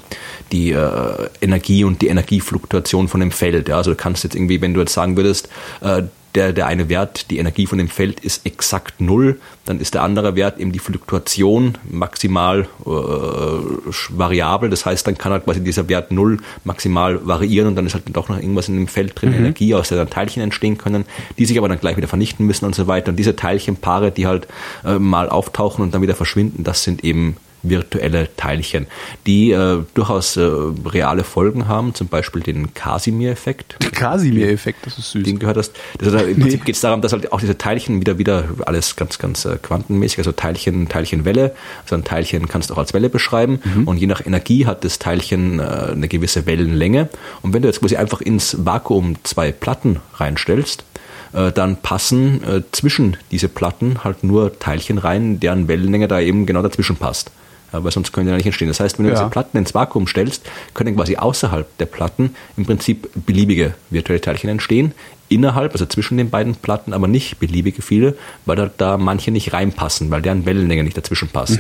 die äh, Energie und die Energiefluktuation von dem Feld. Ja? Also du kannst jetzt irgendwie, wenn du jetzt sagen würdest, äh, der, der eine Wert, die Energie von dem Feld ist exakt null, dann ist der andere Wert eben die Fluktuation maximal äh, variabel. Das heißt, dann kann halt quasi dieser Wert null maximal variieren und dann ist halt doch noch irgendwas in dem Feld drin, Energie, aus der dann Teilchen entstehen können, die sich aber dann gleich wieder vernichten müssen und so weiter. Und diese Teilchenpaare, die halt äh, mal auftauchen und dann wieder verschwinden, das sind eben virtuelle Teilchen, die äh, durchaus äh, reale Folgen haben, zum Beispiel den Casimir-Effekt. Casimir-Effekt, das ist süß. Den gehört hast. Das ist, Im Prinzip geht es darum, dass halt auch diese Teilchen wieder wieder alles ganz ganz äh, quantenmäßig, also Teilchen Teilchenwelle, also ein Teilchen kannst du auch als Welle beschreiben und je nach Energie hat das Teilchen äh, eine gewisse Wellenlänge und wenn du jetzt quasi einfach ins Vakuum zwei Platten reinstellst, äh, dann passen äh, zwischen diese Platten halt nur Teilchen rein, deren Wellenlänge da eben genau dazwischen passt. Ja, weil sonst können die da nicht entstehen. Das heißt, wenn du Ja. diese Platten ins Vakuum stellst, können quasi außerhalb der Platten im Prinzip beliebige virtuelle Teilchen entstehen. Innerhalb, also zwischen den beiden Platten, aber nicht beliebige viele, weil da, da manche nicht reinpassen, weil deren Wellenlänge nicht dazwischen passt.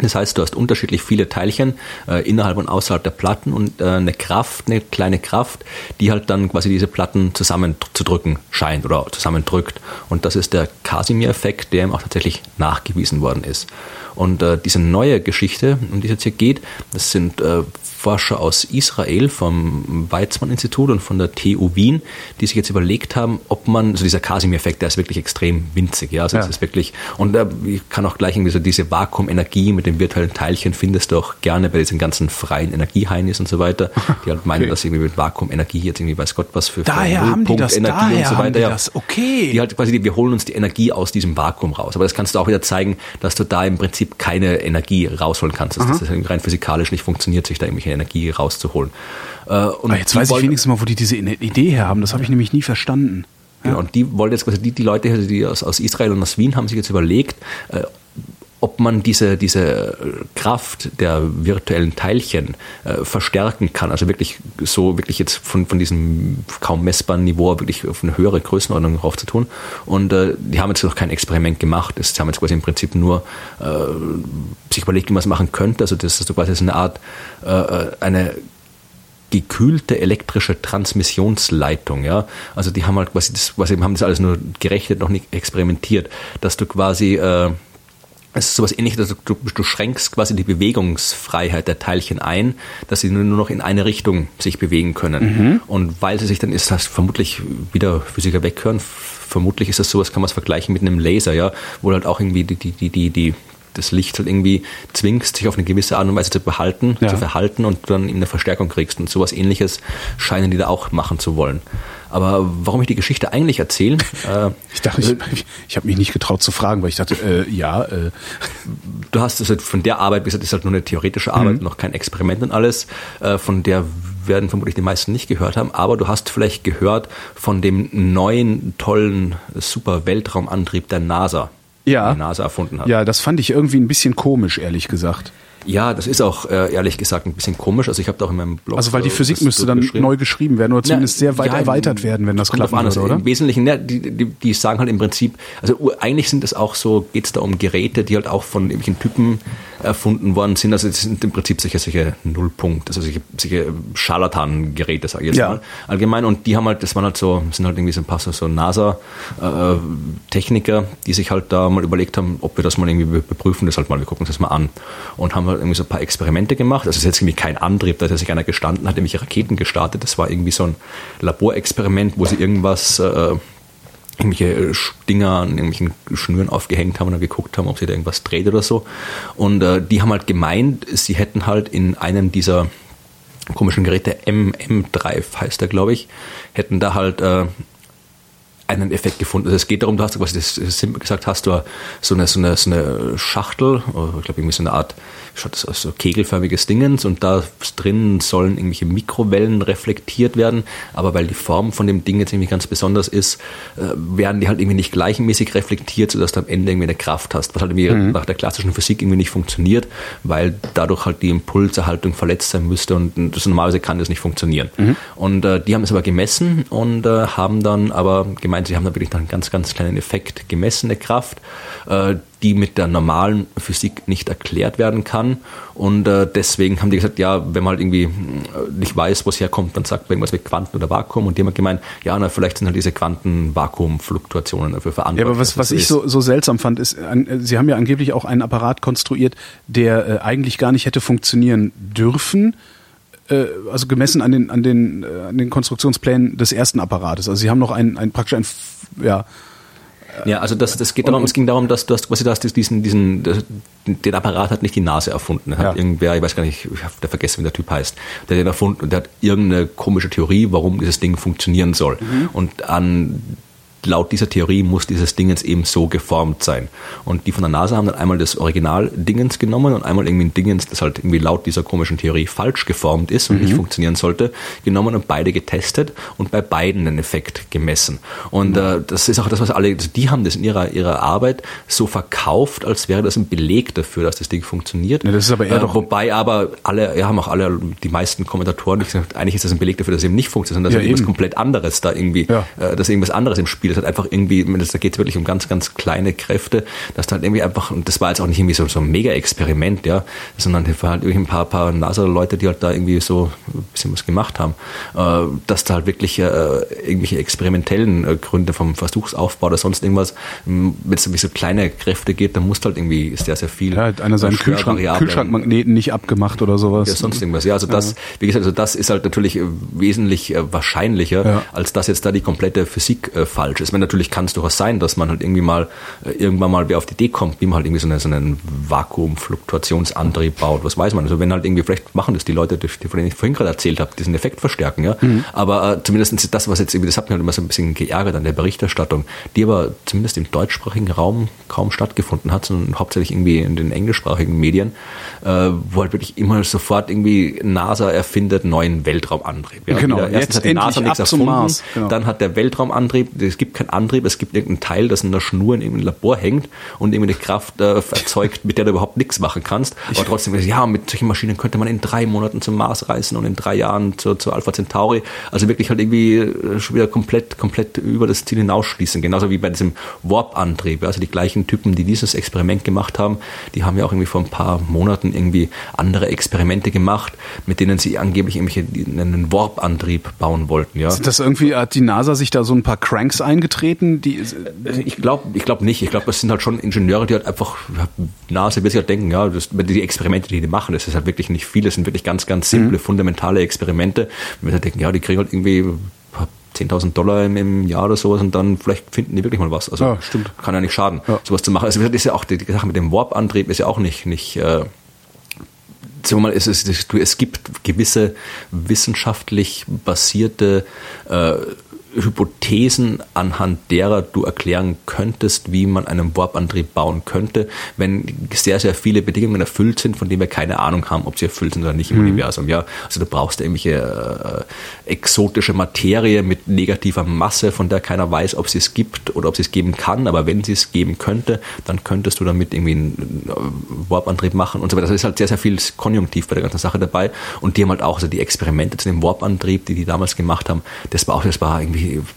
Das heißt, du hast unterschiedlich viele Teilchen äh, innerhalb und außerhalb der Platten und äh, eine Kraft, eine kleine Kraft, die halt dann quasi diese Platten zusammenzudrücken scheint oder zusammendrückt. Und das ist der Casimir-Effekt, der ihm auch tatsächlich nachgewiesen worden ist. Und äh, diese neue Geschichte, um die es jetzt hier geht, das sind äh, Forscher aus Israel vom Weizmann-Institut und von der TU Wien, die sich jetzt überlegt haben, ob man, also dieser Casimir-Effekt, der ist wirklich extrem winzig, ja, also ja. das ist wirklich, und da kann auch gleich irgendwie so diese Vakuumenergie mit den virtuellen Teilchen findest du auch gerne bei diesen ganzen freien Energieheinis und so weiter, die halt meinen, okay. dass irgendwie mit Vakuumenergie jetzt irgendwie weiß Gott was für, daher für haben die das, Energie daher und so weiter. Haben die das. Okay. Die halt quasi, wir holen uns die Energie aus diesem Vakuum raus. Aber das kannst du auch wieder zeigen, dass du da im Prinzip keine Energie rausholen kannst, dass Aha. das rein physikalisch nicht funktioniert, sich da irgendwelche Energie rauszuholen. Äh, und Aber jetzt weiß ich wenigstens mal, wo die diese Idee her haben. Das habe ich nämlich nie verstanden. Genau, und die wollen jetzt quasi, die, die Leute, die aus, aus Israel und aus Wien haben sich jetzt überlegt, äh, ob man diese, diese Kraft der virtuellen Teilchen äh, verstärken kann, also wirklich so wirklich jetzt von, von diesem kaum messbaren Niveau wirklich auf eine höhere Größenordnung drauf zu tun. Und äh, die haben jetzt noch kein Experiment gemacht. Sie haben jetzt quasi im Prinzip nur äh, sich überlegt, wie man es machen könnte. Also das ist so quasi eine Art, äh, eine gekühlte elektrische Transmissionsleitung, ja. Also die haben halt quasi das, quasi haben das alles nur gerechnet, noch nicht experimentiert, dass du quasi äh, es ist sowas ähnliches, also du, du, schränkst quasi die Bewegungsfreiheit der Teilchen ein, dass sie nur noch in eine Richtung sich bewegen können. Mhm. Und weil sie sich dann ist, das vermutlich wieder Physiker weghören, vermutlich ist das sowas, kann man es vergleichen mit einem Laser, ja, wo halt auch irgendwie die, die, die, die, die das Licht halt irgendwie zwingst, sich auf eine gewisse Art und Weise zu behalten, ja. zu verhalten und dann eben eine Verstärkung kriegst. Und sowas ähnliches scheinen die da auch machen zu wollen. Aber warum ich die Geschichte eigentlich erzähle? Äh, ich dachte, ich, ich, habe mich nicht getraut zu fragen, weil ich dachte, äh, ja. Äh. Du hast es halt von der Arbeit, wie gesagt, ist halt nur eine theoretische Arbeit, mhm. noch kein Experiment und alles. Äh, von der werden vermutlich die meisten nicht gehört haben, aber du hast vielleicht gehört von dem neuen, tollen, super Weltraumantrieb der NASA. Ja. Die NASA erfunden hat. Ja, das fand ich irgendwie ein bisschen komisch, ehrlich gesagt. Ja, das ist auch äh, ehrlich gesagt ein bisschen komisch. Also ich habe da auch in meinem Blog. Also weil die Physik müsste dann neu geschrieben werden oder zumindest ja, sehr weit ja, erweitert werden, wenn das klappt, also oder? Im Wesentlichen, ne, die, die, die sagen halt im Prinzip, also eigentlich sind es auch so, geht es da um Geräte, die halt auch von irgendwelchen Typen erfunden worden sind. Also es sind im Prinzip solche, solche Nullpunkt, also solche, solche Scharlatan-Geräte, sage ich jetzt ja. mal, allgemein. Und die haben halt, das waren halt so, sind halt irgendwie so ein paar so, so NASA-Techniker, die sich halt da mal überlegt haben, ob wir das mal irgendwie beprüfen, das halt mal, wir gucken uns das mal an. Und haben halt irgendwie so ein paar Experimente gemacht. Also es ist jetzt irgendwie kein Antrieb, da hat sich einer gestanden, hat nämlich Raketen gestartet. Das war irgendwie so ein Laborexperiment, wo sie irgendwas äh, irgendwelche Dinger an irgendwelchen Schnüren aufgehängt haben und dann geguckt haben, ob sie da irgendwas dreht oder so. Und äh, die haben halt gemeint, sie hätten halt in einem dieser komischen Geräte, MM3 heißt der, glaube ich, hätten da halt äh, einen Effekt gefunden. Also es geht darum, du hast das simpel gesagt, hast du so eine, so eine, so eine Schachtel, ich glaube irgendwie so eine Art schaut das aus so kegelförmiges Dingens und da drin sollen irgendwelche Mikrowellen reflektiert werden, aber weil die Form von dem Ding jetzt irgendwie ganz besonders ist, äh, werden die halt irgendwie nicht gleichmäßig reflektiert, sodass du am Ende irgendwie eine Kraft hast, was halt irgendwie mhm. nach der klassischen Physik irgendwie nicht funktioniert, weil dadurch halt die Impulserhaltung verletzt sein müsste und das normalerweise kann das nicht funktionieren. Mhm. Und äh, die haben es aber gemessen und äh, haben dann aber gemeint, sie haben da wirklich noch einen ganz, ganz kleinen Effekt gemessene Kraft, äh, die mit der normalen Physik nicht erklärt werden kann. Und äh, deswegen haben die gesagt, ja, wenn man halt irgendwie äh, nicht weiß, wo es herkommt, dann sagt man irgendwas mit Quanten oder Vakuum. Und die haben gemeint, ja, na, vielleicht sind halt diese Quanten-Vakuum-Fluktuationen dafür verantwortlich. Ja, aber was, was ich so, so seltsam fand, ist, an, sie haben ja angeblich auch einen Apparat konstruiert, der äh, eigentlich gar nicht hätte funktionieren dürfen also gemessen an den an den äh, an den Konstruktionsplänen des ersten Apparates. Also sie haben noch ein, ein praktisch ein ja ja, also das, das geht darum, es ging darum, dass du hast quasi das, diesen, diesen, den Apparat hat nicht die Nase erfunden. Hat ja. irgendwer, ich weiß gar nicht, ich habe vergessen, wie der Typ heißt, der hat den erfunden und der hat irgendeine komische Theorie, warum dieses Ding funktionieren soll. Mhm. Und an laut dieser Theorie muss dieses Dingens eben so geformt sein. Und die von der NASA haben dann einmal das Original-Dingens genommen und einmal irgendwie ein Dingens, das halt irgendwie laut dieser komischen Theorie falsch geformt ist und mhm. nicht funktionieren sollte, genommen und beide getestet und bei beiden den Effekt gemessen. Und mhm. äh, das ist auch das, was alle, also die haben das in ihrer, ihrer Arbeit so verkauft, als wäre das ein Beleg dafür, dass das Ding funktioniert. Ja, das ist aber eher äh, doch wobei aber alle, ja, haben auch alle, die meisten Kommentatoren gesagt, eigentlich ist das ein Beleg dafür, dass es eben nicht funktioniert, sondern dass ja, irgendwas komplett anderes da irgendwie, ja. äh, dass irgendwas anderes im Spiel Das hat einfach irgendwie, da geht es wirklich um ganz, ganz kleine Kräfte, dass da halt irgendwie einfach, und das war jetzt auch nicht irgendwie so, so ein Mega-Experiment, ja, sondern halt irgendwie ein paar, paar NASA-Leute, die halt da irgendwie so ein bisschen was gemacht haben, äh, dass da halt wirklich äh, irgendwelche experimentellen äh, Gründe vom Versuchsaufbau oder sonst irgendwas, wenn es irgendwie so kleine Kräfte geht, dann muss halt irgendwie sehr, sehr viel. Ja, einer seinen Kühlschrank, Kühlschrankmagneten nicht abgemacht oder sowas. Ja, sonst irgendwas. Ja, also das, ja. wie gesagt, also das ist halt natürlich äh, wesentlich äh, wahrscheinlicher, ja. als dass jetzt da die komplette Physik äh, falsch ist. Wenn natürlich kann es durchaus sein, dass man halt irgendwie mal äh, irgendwann mal wer auf die Idee kommt, wie man halt irgendwie so, eine, so einen Vakuumfluktuationsantrieb baut, was weiß man. Also wenn halt irgendwie, vielleicht machen das die Leute, die, von denen ich vorhin gerade erzählt habe, diesen Effekt verstärken, ja. Mhm. Aber äh, zumindest das, was jetzt irgendwie, das hat mich halt immer so ein bisschen geärgert an der Berichterstattung, die aber zumindest im deutschsprachigen Raum kaum stattgefunden hat, sondern hauptsächlich irgendwie in den englischsprachigen Medien, äh, wo halt wirklich immer sofort irgendwie NASA erfindet neuen Weltraumantrieb. Ja, genau, wieder, erstens hat die NASA nichts erfunden, genau. dann hat der Weltraumantrieb, es gibt keinen Antrieb, es gibt irgendeinen Teil, das in einer Schnur in irgendeinem Labor hängt und irgendwie eine Kraft äh, erzeugt, mit der du überhaupt nichts machen kannst. Aber trotzdem, ja, mit solchen Maschinen könnte man in drei Monaten zum Mars reisen und in drei Jahren zur, zur Alpha Centauri. Also wirklich halt irgendwie äh, schon wieder komplett, komplett über das Ziel hinausschließen. Genauso wie bei diesem Warp-Antrieb. Also die gleichen Typen, die dieses Experiment gemacht haben, die haben ja auch irgendwie vor ein paar Monaten irgendwie andere Experimente gemacht, mit denen sie angeblich irgendwelche einen Warp-Antrieb bauen wollten. Ja. Ist das irgendwie, hat die NASA sich da so ein paar Cranks eingetreten? Die, ich glaube ich glaub nicht. Ich glaube, das sind halt schon Ingenieure, die halt einfach, wird sich halt denken, ja, das, die Experimente, die die machen, das ist halt wirklich nicht viel, das sind wirklich ganz, ganz simple, mhm. fundamentale Experimente. Und wir halt denken, ja, die kriegen halt irgendwie 10.000 Dollar im, im, Jahr oder sowas und dann vielleicht finden die wirklich mal was. Also ja, stimmt. kann ja nicht schaden, ja. sowas zu machen. Also ist ja auch die, die Sache mit dem Warp-Antrieb ist ja auch nicht, nicht äh, sagen wir mal, es, es, es gibt gewisse wissenschaftlich basierte äh, Hypothesen, anhand derer du erklären könntest, wie man einen Warp-Antrieb bauen könnte, wenn sehr, sehr viele Bedingungen erfüllt sind, von denen wir keine Ahnung haben, ob sie erfüllt sind oder nicht im mhm. Universum. Ja, also du brauchst irgendwelche äh, exotische Materie mit negativer Masse, von der keiner weiß, ob sie es gibt oder ob sie es geben kann, aber wenn sie es geben könnte, dann könntest du damit irgendwie einen äh, Warp-Antrieb machen und so weiter. Das ist halt sehr, sehr viel Konjunktiv bei der ganzen Sache dabei und die haben halt auch, also die Experimente zu dem Warp-Antrieb, die die damals gemacht haben, das war auch, das war irgendwie irgendwie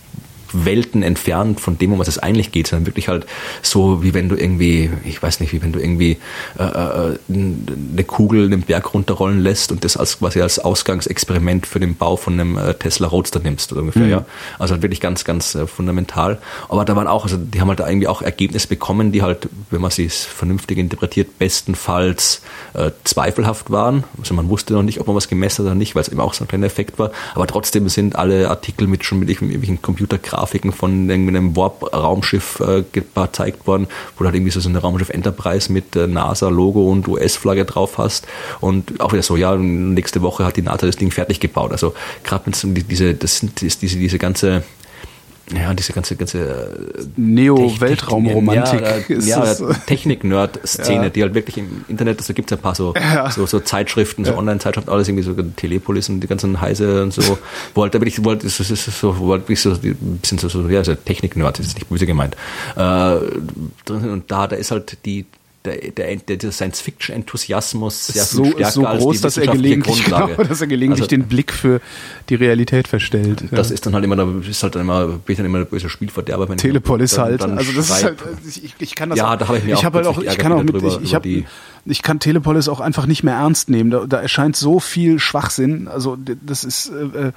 Welten entfernt von dem, um was es eigentlich geht, sondern wirklich halt so, wie wenn du irgendwie, ich weiß nicht, wie wenn du irgendwie äh, äh eine Kugel den Berg runterrollen lässt und das als quasi als Ausgangsexperiment für den Bau von einem äh, Tesla Roadster nimmst oder ungefähr, mhm. ja. Also halt wirklich ganz, ganz äh, fundamental. Aber da waren auch, also die haben halt da irgendwie auch Ergebnisse bekommen, die halt, wenn man sie vernünftig interpretiert, bestenfalls äh, zweifelhaft waren. Also man wusste noch nicht, ob man was gemessen hat oder nicht, weil es eben auch so ein kleiner Effekt war. Aber trotzdem sind alle Artikel mit schon mit irgendwelchen Computergrafiken Grafiken von einem Warp-Raumschiff äh, gezeigt worden, wo du halt irgendwie so, so eine Raumschiff Enterprise mit äh, NASA-Logo und US-Flagge drauf hast. Und auch wieder so, ja, nächste Woche hat die NASA das Ding fertig gebaut. Also gerade diese, das sind diese, diese ganze ja, diese ganze, ganze äh, Neo-Weltraumromantik. Ja, ja Technik-Nerd-Szene, ja. die halt wirklich im Internet, also gibt es ein paar so, ja. so, so Zeitschriften, so Online-Zeitschriften, alles irgendwie so Telepolis und die ganzen Heise und so, wo halt da wirklich, wo halt, so, so, wo halt wirklich so, ein bisschen so, so ja, so Technik-Nerd, ist nicht böse gemeint. Äh, und da, da ist halt die, der, der, der Science-Fiction-Enthusiasmus sehr so, stärker so groß, als die dass er gelegentlich, genau, dass er gelegentlich also, den Blick für die Realität verstellt. Das ja. ist dann halt immer, ist halt dann immer, bin ich dann immer ein böser Spielverderber. Wenn Telepolis dann, halt. Dann also das ist halt, ich, ich kann das ja, auch, da habe ich mir ich auch, halt auch ich kann auch mit, ich, ich, hab, ich kann Telepolis auch einfach nicht mehr ernst nehmen. Da, da erscheint so viel Schwachsinn. Also das ist, äh, äh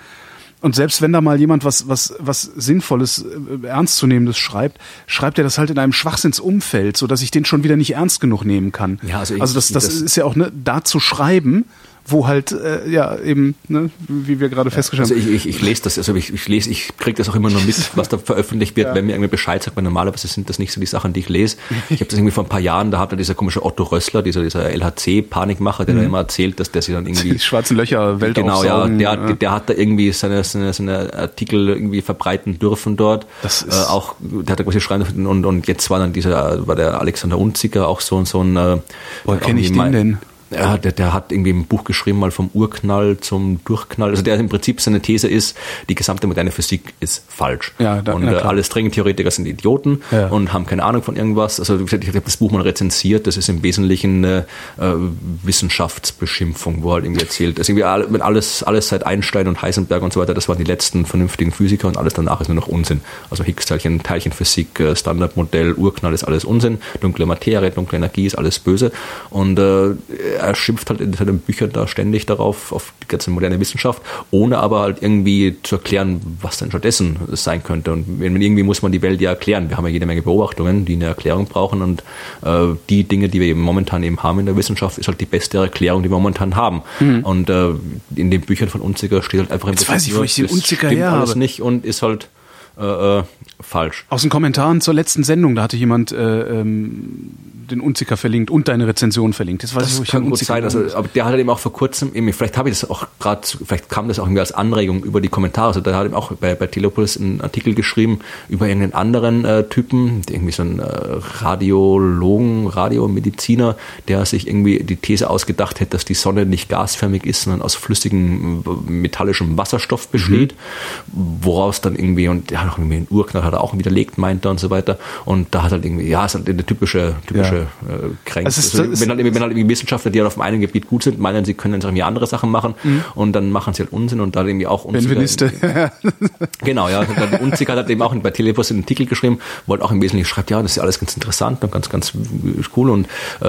und selbst wenn da mal jemand was, was, was Sinnvolles, äh, Ernstzunehmendes schreibt, schreibt er das halt in einem Schwachsinnsumfeld, so dass ich den schon wieder nicht ernst genug nehmen kann. Ja, also, ich, also das, das, das ist ja auch, ne, da zu schreiben, wo halt äh, ja eben, ne, wie wir gerade festgestellt haben. Also ich, ich, ich lese das, also ich, ich lese, ich kriege das auch immer nur mit, was da veröffentlicht wird, ja. wenn mir irgendwie Bescheid sagt, weil normalerweise sind das nicht so die Sachen, die ich lese. Ich habe das irgendwie vor ein paar Jahren, da hat er dieser komische Otto Rössler, dieser, dieser LHC-Panikmacher, der mhm. immer erzählt, dass der sich dann irgendwie. Die schwarzen Löcher, Welt Genau, ja, der, ja. der hat da irgendwie seine, seine, seine Artikel irgendwie verbreiten dürfen dort. Das ist äh, auch, der hat da quasi schreiben und, und jetzt war dann dieser, war der Alexander Unziger auch so, so ein äh, Woher kenne ich den denn? Ja, der, der hat irgendwie ein Buch geschrieben, mal vom Urknall zum Durchknall. Also der im Prinzip seine These ist, die gesamte moderne Physik ist falsch. Ja, da, und äh, alle Stringtheoretiker sind Idioten Ja. und haben keine Ahnung von irgendwas. Also wie gesagt, ich habe das Buch mal rezensiert, das ist im Wesentlichen eine äh, Wissenschaftsbeschimpfung, wo halt irgendwie erzählt, dass irgendwie alles, alles seit Einstein und Heisenberg und so weiter, das waren die letzten vernünftigen Physiker und alles danach ist nur noch Unsinn. Also Higgs-Teilchen, Teilchenphysik, äh, Standardmodell, Urknall ist alles Unsinn, dunkle Materie, dunkle Energie ist alles böse. Und äh, er schimpft halt in seinen Büchern da ständig darauf, auf die ganze moderne Wissenschaft, ohne aber halt irgendwie zu erklären, was denn stattdessen sein könnte. Und wenn- irgendwie muss man die Welt ja erklären. Wir haben ja jede Menge Beobachtungen, die eine Erklärung brauchen und äh, die Dinge, die wir eben momentan eben haben in der Wissenschaft, ist halt die beste Erklärung, die wir momentan haben. Und äh, in den Büchern von Unziger steht halt einfach im Jetzt weiß ich, wo ich das Unziger her alles habe. nicht und ist halt äh, äh, falsch. Aus den Kommentaren zur letzten Sendung, da hatte jemand äh, ähm, den Unziker verlinkt und deine Rezension verlinkt. Jetzt weiß ich, Das ich kann den gut sein. Also, aber der hat eben auch vor kurzem, irgendwie, vielleicht habe ich das auch gerade, vielleicht kam das auch irgendwie als Anregung über die Kommentare. Also, da hat eben auch bei, bei Telepolis einen Artikel geschrieben über irgendeinen anderen äh, Typen, irgendwie so ein äh, Radiologen, Radiomediziner, der sich irgendwie die These ausgedacht hätte, dass die Sonne nicht gasförmig ist, sondern aus flüssigem äh, metallischem Wasserstoff besteht, woraus dann irgendwie, und der hat auch irgendwie einen Urknall, hat er auch widerlegt, meint er und so weiter. Und da hat halt irgendwie, ja, ist halt eine typische, typische. Äh, Kränk. Es ist- also, wenn, halt, wenn halt irgendwie Wissenschaftler, die halt auf einem Gebiet gut sind, meinen, sie können jetzt irgendwie andere Sachen machen und dann machen sie halt Unsinn und da irgendwie auch. Benveniste. Genau, ja. Dann Unziger hat eben auch bei Telepos einen Artikel geschrieben, wo halt auch im Wesentlichen schreibt, ja, das ist ja alles ganz interessant und ganz, ganz cool und äh,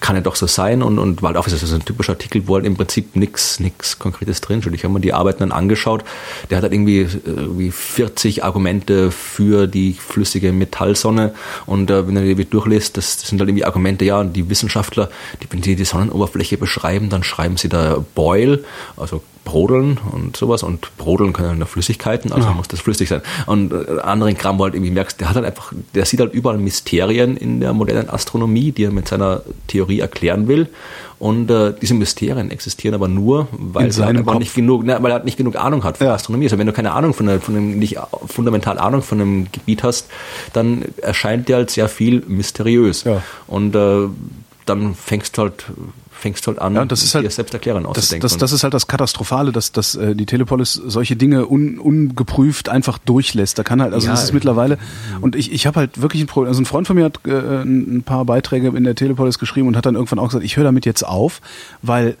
kann ja doch so sein und, und weil auch ist ein typischer Artikel, wo halt im Prinzip nichts nichts Konkretes drin steht. Ich habe mir die Arbeiten dann angeschaut. Der hat halt irgendwie, äh, irgendwie 40 Argumente für die flüssige Metallsonne und äh, wenn er die durchliest, das, das sind halt irgendwie Argumente, ja, und die Wissenschaftler, die, wenn die die Sonnenoberfläche beschreiben, dann schreiben sie da Boil, also Brodeln und sowas und Brodeln können nur Flüssigkeiten, also muss das flüssig sein. Und äh, anderen Kram, wo halt irgendwie merkst, der hat halt einfach, der sieht halt überall Mysterien in der modernen Astronomie, die er mit seiner Theorie erklären will. Und äh, diese Mysterien existieren aber nur, weil er halt nicht genug, ne, weil er halt nicht genug Ahnung hat von Ja. Astronomie. Also wenn du keine Ahnung von, der, von einem, nicht fundamental Ahnung von einem Gebiet hast, dann erscheint dir halt sehr viel mysteriös. Ja. Und äh, dann fängst du halt fängst du halt an, Ja, das ist halt- dir selbst erklären Das, auszudenken. das, das ist halt das Katastrophale, dass, dass äh, die Telepolis solche Dinge un, ungeprüft einfach durchlässt. Da kann halt, also Ja, das ist mittlerweile, und ich, ich habe halt wirklich ein Problem, also ein Freund von mir hat äh, ein paar Beiträge in der Telepolis geschrieben und hat dann irgendwann auch gesagt, ich höre damit jetzt auf, weil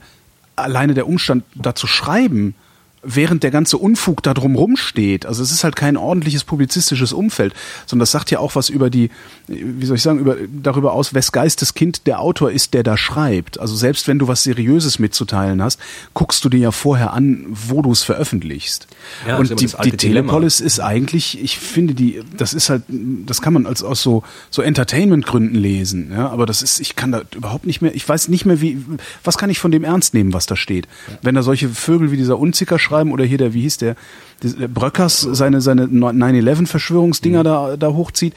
alleine der Umstand, da zu schreiben, während der ganze Unfug da drumrum steht. Also es ist halt kein ordentliches publizistisches Umfeld, sondern das sagt ja auch was über die, wie soll ich sagen, über, darüber aus, wes Geisteskind der Autor ist, der da schreibt. Also selbst wenn du was Seriöses mitzuteilen hast, guckst du dir ja vorher an, wo du es veröffentlichst. Ja, Und die, die Dilemma. Telepolis ist eigentlich, ich finde die, das ist halt, das kann man als aus so, so Entertainment-Gründen lesen, ja, aber das ist, ich kann da überhaupt nicht mehr, ich weiß nicht mehr, wie, was kann ich von dem ernst nehmen, was da steht. Wenn da solche Vögel wie dieser Unzicker schreiben oder hier der, wie hieß der, der Bröckers seine, seine 9-11-Verschwörungsdinger da, da hochzieht,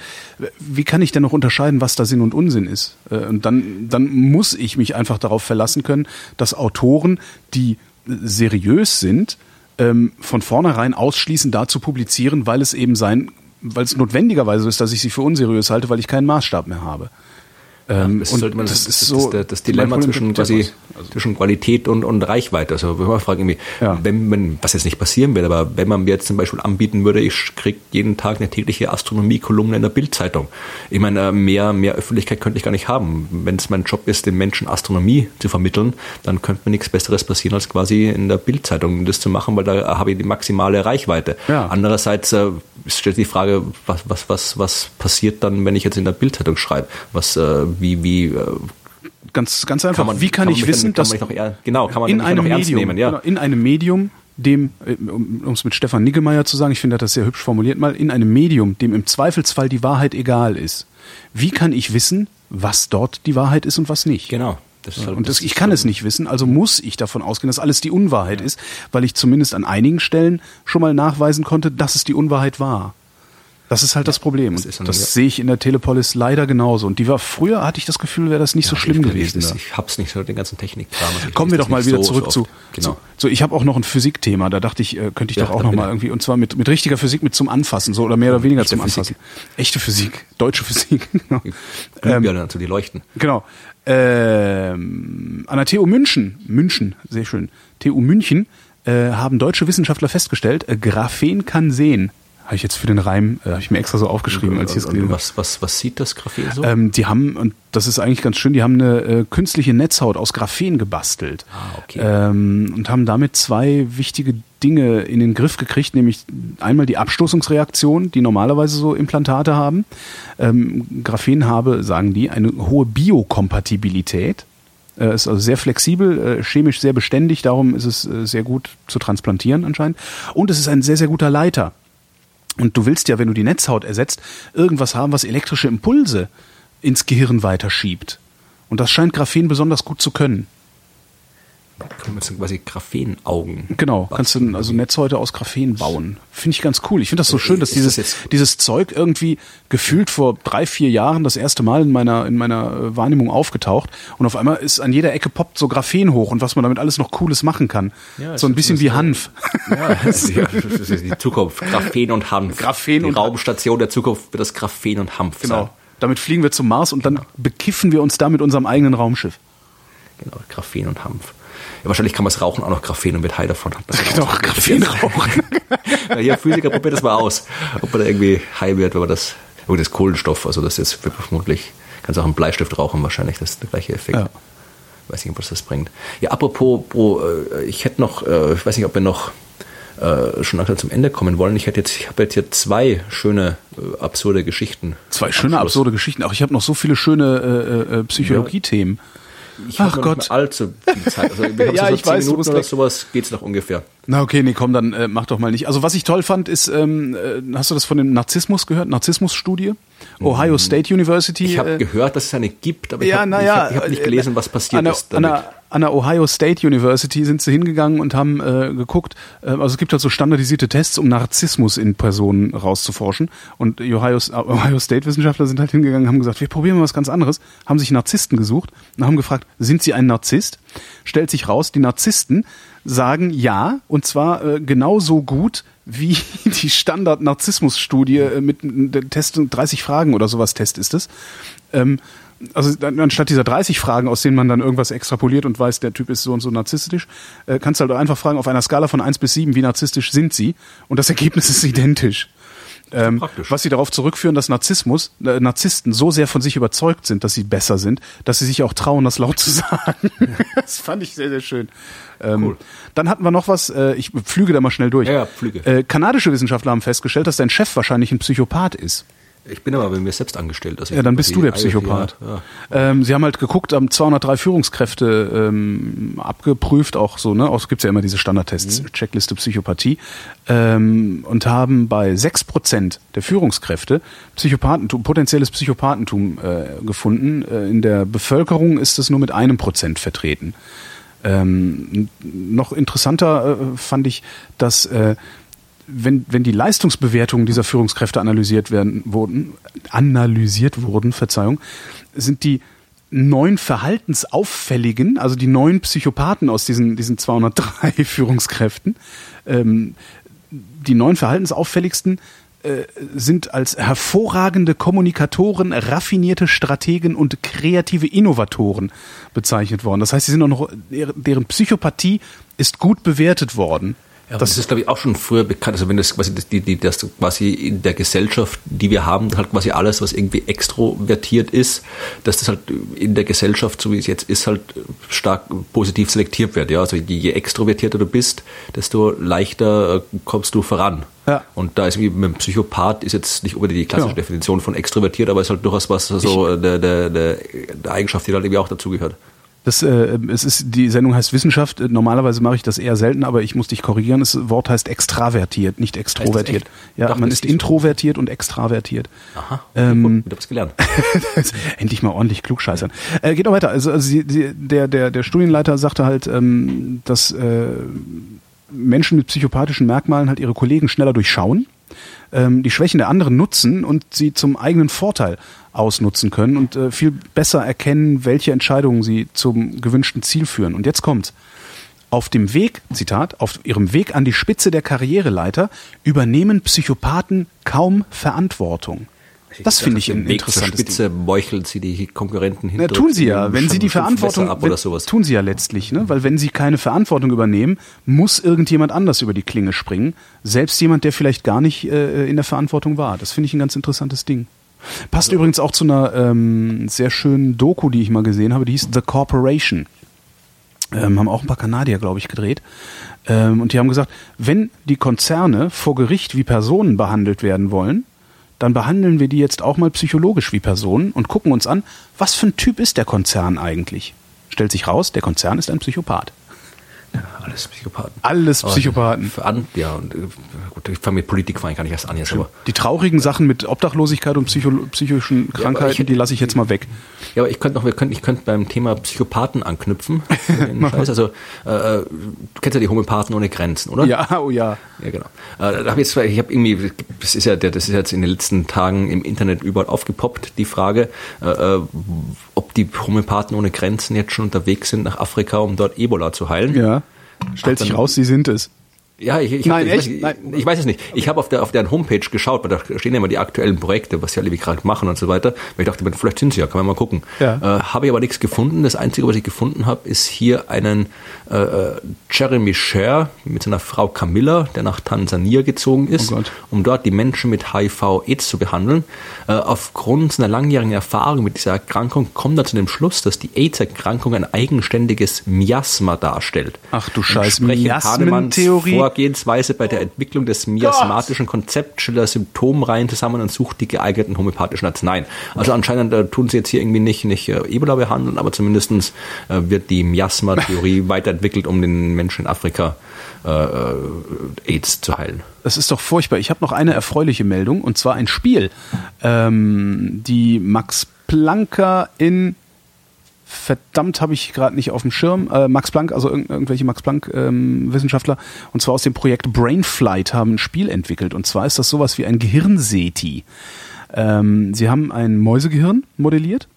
wie kann ich denn noch unterscheiden, was da Sinn und Unsinn ist? Äh, Und dann, dann muss ich mich einfach darauf verlassen können, dass Autoren, die seriös sind, ähm, von vornherein ausschließen, da zu publizieren, weil es eben sein, weil es notwendigerweise ist, dass ich sie für unseriös halte, weil ich keinen Maßstab mehr habe. Ähm, Das, und sollte man, das, das ist so das, das Dilemma zwischen, quasi. Also- zwischen Qualität und, und Reichweite. Also wenn man fragt, irgendwie, Ja. wenn man, was jetzt nicht passieren wird, aber wenn man mir jetzt zum Beispiel anbieten würde, ich krieg jeden Tag eine tägliche Astronomie-Kolumne in der Bildzeitung. Ich meine, äh, mehr, mehr Öffentlichkeit könnte ich gar nicht haben. Wenn es mein Job ist, den Menschen Astronomie zu vermitteln, dann könnte mir nichts Besseres passieren, als quasi in der Bildzeitung das zu machen, weil da habe ich die maximale Reichweite. Ja. Andererseits äh, stellt sich die Frage, was, was, was, was passiert dann, wenn ich jetzt in der Bildzeitung schreibe? Was, äh, wie, wie, äh, Ganz, ganz einfach. man- Wie kann, kann ich wissen, kann dass genau, kann man in einem Medium, nehmen, ja. genau, in einem Medium, dem, äh, um es mit Stefan Niggemeier zu sagen, ich finde, er das sehr hübsch formuliert mal, in einem Medium, dem im Zweifelsfall die Wahrheit egal ist. Wie kann ich wissen, was dort die Wahrheit ist und was nicht? Genau. Das ist halt- Und das, ich ist kann es nicht wissen, also muss ich davon ausgehen, dass alles die Unwahrheit ist, weil ich zumindest an einigen Stellen schon mal nachweisen konnte, dass es die Unwahrheit war. Das ist halt das Problem. das Das, ist dann- das ja. sehe ich in der Telepolis leider genauso. Und die war früher, hatte ich das Gefühl, wäre das nicht so schlimm gewesen. Ich, da. ich hab's nicht so den ganzen Technikkram. Ich Kommen wir doch mal wieder so- zurück so zu. Genau. zu. So, ich habe auch noch ein Physikthema. Da dachte ich, äh, könnte ich Ja, doch auch noch mal irgendwie und zwar mit mit richtiger Physik, mit zum Anfassen, so oder mehr oder weniger zum Physik. Anfassen. Echte Physik, deutsche Physik. genau. Glühbirnen, also die leuchten. Genau. Ähm, an der TU München, München, sehr schön, TU München, äh, haben deutsche Wissenschaftler festgestellt, äh, Graphen kann sehen. Habe ich jetzt für den Reim, äh, habe ich mir extra so aufgeschrieben, als ich es gelesen habe. was, was, was sieht das Graphen so? Ähm, die haben, und das ist eigentlich ganz schön, die haben eine äh, künstliche Netzhaut aus Graphen gebastelt. Ah, okay. Ähm, und haben damit zwei wichtige Dinge in den Griff gekriegt, nämlich einmal die Abstoßungsreaktion, die normalerweise so Implantate haben. Ähm, Graphen habe, sagen die, eine hohe Biokompatibilität. Äh, ist also sehr flexibel, äh, chemisch sehr beständig, darum ist es äh, sehr gut zu transplantieren anscheinend. Und es ist ein sehr, sehr guter Leiter. Und du willst ja, wenn du die Netzhaut ersetzt, irgendwas haben, was elektrische Impulse ins Gehirn weiterschiebt. Und das scheint Graphen besonders gut zu können. Kann man so quasi Graphenaugen. Genau, kannst du also Netzhäute aus Graphen bauen. Finde ich ganz cool. Ich finde das so schön, dass dieses, das dieses Zeug irgendwie gefühlt vor drei, vier Jahren das erste Mal in meiner, in meiner äh, Wahrnehmung aufgetaucht und auf einmal ist an jeder Ecke poppt so Graphen hoch und was man damit alles noch Cooles machen kann. Ja, so ein das bisschen wie Hanf. Ja, das ist das die Zukunft. Graphen und Hanf. Graphen die und- Raumstation der Zukunft wird das Graphen und Hanf Genau. sein. Damit fliegen wir zum Mars und dann bekiffen wir uns da mit unserem eigenen Raumschiff. Genau, Graphen und Hanf. Ja, wahrscheinlich kann man es rauchen, auch noch Graphen und wird high davon. Hat Genau, Graphen rauchen. Ja, hier, Physiker, probiert das mal aus. Ob man da irgendwie high wird, wenn man das, oh, das Kohlenstoff, also das ist vermutlich, kannst auch einen Bleistift rauchen wahrscheinlich, das ist der gleiche Effekt. Ja. Weiß nicht, was das bringt. Ja, apropos, Bro, äh, ich hätte noch, äh, ich weiß nicht, ob wir noch äh, schon langsam zum Ende kommen wollen. Ich hätte jetzt, ich habe jetzt hier zwei schöne, äh, absurde Geschichten. Zwei schöne, absurde Geschichten. Auch ich habe noch so viele schöne äh, Psychologie-Themen. Ich Ach Gott. allzu viel Zeit. Also, wir haben Ja, so ich zehn Minuten oder sowas geht's noch ungefähr. Na okay, nee, komm, dann äh, mach doch mal nicht. Also was ich toll fand, ist, ähm, äh, hast du das von dem Narzissmus gehört? Narzissmus-Studie? Ohio State University. Mhm. Ich habe äh, gehört, dass es eine gibt, aber ich ja, habe naja, hab, ich hab nicht äh, gelesen, was passiert an der, ist An damit. der, an der Ohio State University sind sie hingegangen und haben äh, geguckt, äh, also es gibt halt so standardisierte Tests, um Narzissmus in Personen rauszuforschen. Und die Ohio, Ohio State Wissenschaftler sind halt hingegangen und haben gesagt, wir probieren mal was ganz anderes, haben sich Narzissten gesucht und haben gefragt, sind sie ein Narzisst? Stellt sich raus, die Narzissten sagen ja, und zwar äh, genauso gut wie die Standard-Narzissmus-Studie äh, mit der Test 30 Fragen oder sowas Test ist es. Ähm, also anstatt dieser 30 Fragen, aus denen man dann irgendwas extrapoliert und weiß, der Typ ist so und so narzisstisch, äh, kannst du halt einfach fragen, auf einer Skala von 1 bis 7, wie narzisstisch sind sie? Und das Ergebnis ist identisch. Ähm, Praktisch. was sie darauf zurückführen, dass Narzissmus, äh, Narzissten so sehr von sich überzeugt sind, dass sie besser sind, dass sie sich auch trauen, das laut zu sagen. das fand ich sehr, sehr schön. Ähm, Cool. Dann hatten wir noch was, äh, ich pflüge da mal schnell durch. Ja, ja, pflüge. Äh, kanadische Wissenschaftler haben festgestellt, dass dein Chef wahrscheinlich ein Psychopath ist. Ich bin aber bei mir selbst angestellt. Also Ja, dann bist du der Psychopath. Ja, ja. Ähm, sie haben halt geguckt, haben 203 Führungskräfte ähm, abgeprüft, auch so, ne? Auch gibt's ja immer diese Standardtests, Mhm. Checkliste Psychopathie, ähm, und haben bei 6% der Führungskräfte Psychopathentum, potenzielles Psychopathentum äh, gefunden. Äh, in der Bevölkerung ist es nur mit einem Prozent vertreten. Ähm, noch interessanter äh, fand ich, dass äh, wenn, wenn die Leistungsbewertungen dieser Führungskräfte analysiert werden wurden, analysiert wurden, Verzeihung, sind die neun verhaltensauffälligen, also die neun Psychopathen aus diesen, diesen 203 Führungskräften, ähm, die neun verhaltensauffälligsten äh, sind als hervorragende Kommunikatoren, raffinierte Strategen und kreative Innovatoren bezeichnet worden. Das heißt, sie sind auch noch, deren Psychopathie ist gut bewertet worden. Ja, das, ist, glaube ich, auch schon früher bekannt. Also wenn das quasi das, die, die, das quasi in der Gesellschaft, die wir haben, halt quasi alles, was irgendwie extrovertiert ist, dass das halt in der Gesellschaft, so wie es jetzt ist, halt stark positiv selektiert wird. Ja, also je, extrovertierter du bist, desto leichter äh, kommst du voran. Ja. Und da ist irgendwie mit dem Psychopath ist jetzt nicht unbedingt die klassische Genau. Definition von extrovertiert, aber ist halt durchaus was so der, der, der, der Eigenschaft, die halt irgendwie auch dazugehört. Das, äh, es ist, die Sendung heißt Wissenschaft. Äh, Normalerweise mache ich das eher selten, aber ich muss dich korrigieren. Das Wort heißt extravertiert, nicht extrovertiert. Ja, Dachte, man ist ist so. introvertiert und extravertiert. Aha, Ähm, gut, was gelernt. Endlich mal ordentlich klugscheißern. Äh, geht auch weiter. Also, also sie, der, der, der Studienleiter sagte halt, ähm, dass äh, Menschen mit psychopathischen Merkmalen halt ihre Kollegen schneller durchschauen. Ähm, die Schwächen der anderen nutzen und sie zum eigenen Vorteil ausnutzen können und äh, viel besser erkennen, welche Entscheidungen sie zum gewünschten Ziel führen. Und jetzt kommt's. Auf dem Weg, Zitat, auf ihrem Weg an die Spitze der Karriereleiter übernehmen Psychopathen kaum Verantwortung. Das finde ich ein Weg interessantes Spitze beuchelt sie die Konkurrenten ja, hinter. tun sie ja, wenn sie die Verantwortung, ab oder sowas. tun sie ja letztlich, ne? weil wenn sie keine Verantwortung übernehmen, muss irgendjemand anders über die Klinge springen, selbst jemand, der vielleicht gar nicht äh, in der Verantwortung war. Das finde ich ein ganz interessantes Ding. Passt übrigens auch zu einer ähm, sehr schönen Doku, die ich mal gesehen habe, die hieß The Corporation. Ähm, haben auch ein paar Kanadier, glaube ich, gedreht. Ähm, und die haben gesagt, wenn die Konzerne vor Gericht wie Personen behandelt werden wollen, dann behandeln wir die jetzt auch mal psychologisch wie Personen und gucken uns an, was für ein Typ ist der Konzern eigentlich. Stellt sich raus, der Konzern ist ein Psychopath. Ja, alles Psychopathen. Alles Psychopathen. An, ja, und äh, gut, ich fange mit Politik fange ich gar nicht erst an jetzt, aber. Die traurigen Sachen mit Obdachlosigkeit und psycho psychischen Krankheiten, ich- die lasse ich jetzt mal weg. Ja, aber ich könnte noch, wir könnten, ich könnte beim Thema Psychopathen anknüpfen. Also, äh, äh, du kennst ja die Homöopathen ohne Grenzen, oder? Ja, oh ja. Ja, genau. Äh, hab jetzt, ich habe irgendwie, das ist ja, das ist jetzt in den letzten Tagen im Internet überall aufgepoppt, die Frage, äh, äh, ob die Homöopathen ohne Grenzen jetzt schon unterwegs sind nach Afrika, um dort Ebola zu heilen. Ja. Stellt sich raus, sie sind es. Ja, ich, ich, Nein, ich, echt? Ich, ich weiß es nicht. Ich habe auf, der, auf deren Homepage geschaut, weil da stehen ja immer die aktuellen Projekte, was sie alle gerade machen und so weiter. Weil ich dachte, vielleicht sind sie ja, kann man mal gucken. Ja. Äh, habe ich aber nichts gefunden. Das Einzige, was ich gefunden habe, ist hier einen äh, äh, Jeremy Sher mit seiner Frau Camilla, der nach Tansania gezogen ist, Oh um dort die Menschen mit HIV-Aids zu behandeln. Äh, aufgrund seiner langjährigen Erfahrung mit dieser Erkrankung kommt er zu dem Schluss, dass die AIDS-Erkrankung ein eigenständiges Miasma darstellt. Ach du Scheiß, Entsprechend Kahnemanns Miasmentheorie? Vorgehensweise bei der Entwicklung des miasmatischen Konzepts stellt er Symptomreihen zusammen und sucht die geeigneten homöopathischen Arzneien. Also anscheinend äh, tun sie jetzt hier irgendwie nicht, nicht äh, Ebola behandeln, aber zumindestens äh, wird die Miasma-Theorie weiterentwickelt, um den Menschen in Afrika äh, äh, AIDS zu heilen. Das ist doch furchtbar. Ich habe noch eine erfreuliche Meldung und zwar ein Spiel. Ähm, die Max Plancker in verdammt habe ich gerade nicht auf dem Schirm. Äh, Max Planck, also irg irgendwelche Max Planck ähm, und zwar aus dem Projekt Brainflight haben ein Spiel entwickelt und zwar ist das sowas wie ein Gehirnseti. Ähm, sie haben ein Mäusegehirn modelliert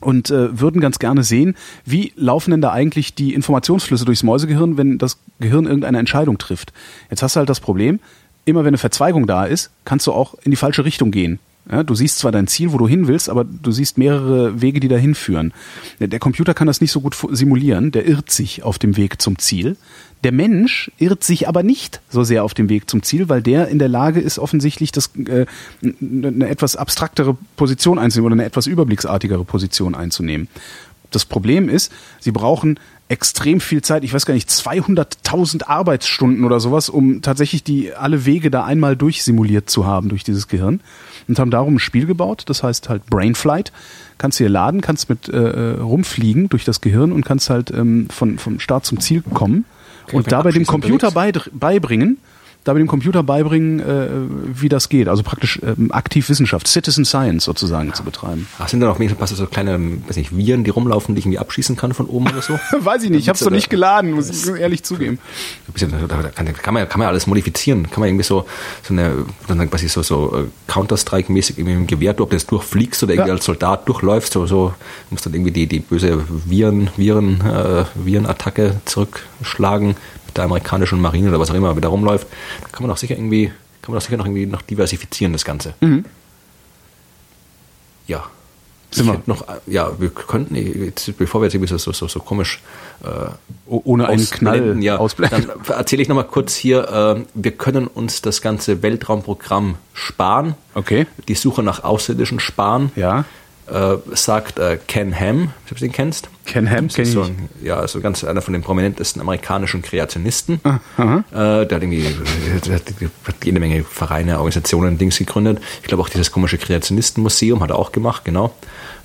und äh, würden ganz gerne sehen, wie laufen denn da eigentlich die Informationsflüsse durchs Mäusegehirn, wenn das Gehirn irgendeine Entscheidung trifft. Jetzt hast du halt das Problem, immer wenn eine Verzweigung da ist, kannst du auch in die falsche Richtung gehen. Ja, du siehst zwar dein Ziel, wo du hin willst, aber du siehst mehrere Wege, die dahin führen. Der Computer kann das nicht so gut simulieren, der irrt sich auf dem Weg zum Ziel. Der Mensch irrt sich aber nicht so sehr auf dem Weg zum Ziel, weil der in der Lage ist, offensichtlich das, äh, eine etwas abstraktere Position einzunehmen oder eine etwas überblicksartigere Position einzunehmen. Das Problem ist, sie brauchen extrem viel Zeit, ich weiß gar nicht, 200.000 Arbeitsstunden oder sowas, um tatsächlich die alle Wege da einmal durchsimuliert zu haben durch dieses Gehirn und haben darum ein Spiel gebaut, das heißt halt Brainflight. Kannst hier laden, kannst mit äh, äh, rumfliegen durch das Gehirn und kannst halt ähm, von, vom Start zum Ziel kommen Okay, und dabei dem Computer unterwegs. Beibringen, dabei dem Computer beibringen, äh, wie das geht. Also praktisch ähm, aktiv Wissenschaft, Citizen Science sozusagen zu betreiben. Ach, sind da noch passt so kleine, weiß nicht, Viren, die rumlaufen, die ich irgendwie abschießen kann von oben oder so? Weiß ich nicht, ich hab's Damit noch sie nicht geladen, muss ich ehrlich zugeben. Da da kann, man, kann man alles modifizieren. Kann man irgendwie so, so eine, dann quasi so, so äh, Counter-Strike-mäßig irgendwie mit dem Gewehr, du, ob du jetzt durchfliegst oder irgendwie Ja. als Soldat durchläufst, so, so musst dann irgendwie die, die böse Viren, Viren, äh, Virenattacke zurückschlagen mit der amerikanischen Marine oder was auch immer, wie da rumläuft. Da kann man doch sicher irgendwie, kann man doch sicher noch irgendwie noch diversifizieren, das Ganze. Ja. Sind wir. noch, äh, ja, wir könnten, jetzt, bevor wir jetzt irgendwie so, so, so, komisch äh, ohne einen ausblenden, Knall ja, ausblenden. Dann erzähle ich nochmal kurz hier, äh, wir können uns das ganze Weltraumprogramm sparen. Okay. Die Suche nach Außerirdischen sparen. Ja. Äh, sagt äh, Ken Ham, ob du den kennst. Ken Ham Das kenn ist ich so ein, ja, also ganz einer von den prominentesten amerikanischen Kreationisten. Ah. Äh, der hat irgendwie der hat jede Menge Vereine, Organisationen, Dings gegründet. Ich glaube auch dieses komische Kreationistenmuseum hat er auch gemacht, genau,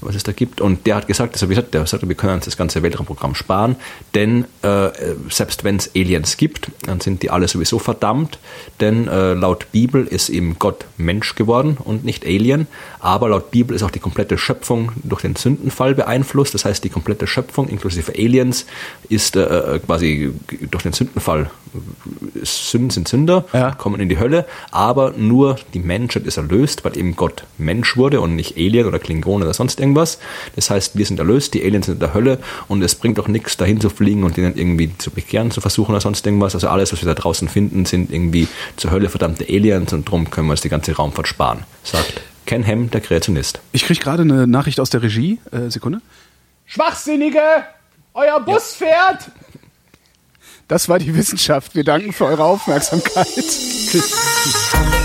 was es da gibt. Und der hat gesagt, also wie gesagt, der sagt, wir können uns das ganze Weltraumprogramm sparen, denn äh, selbst wenn es Aliens gibt, dann sind die alle sowieso verdammt, denn äh, laut Bibel ist eben Gott Mensch geworden und nicht Alien, aber laut Bibel ist auch die komplette Schöpfung durch den Sündenfall beeinflusst. Das heißt, die komplette Schöpfung inklusive Aliens ist äh, äh quasi durch den Sündenfall. Sünden sind Sünder, ja. kommen in die Hölle, aber nur die Menschheit ist erlöst, weil eben Gott Mensch wurde und nicht Alien oder Klingon oder sonst irgendwas. Das heißt, wir sind erlöst, die Aliens sind in der Hölle und es bringt auch nichts, dahin zu fliegen und denen irgendwie zu bekehren zu versuchen oder sonst irgendwas. Also alles, was wir da draußen finden, sind irgendwie zur Hölle verdammte Aliens und darum können wir uns die ganze Raumfahrt sparen, sagt Ken Ham, der Kreationist. Ich kriege gerade eine Nachricht aus der Regie. Äh, Sekunde. Schwachsinnige! Euer Bus ja. fährt! Das war die Wissenschaft. Wir danken für eure Aufmerksamkeit. Tschüss.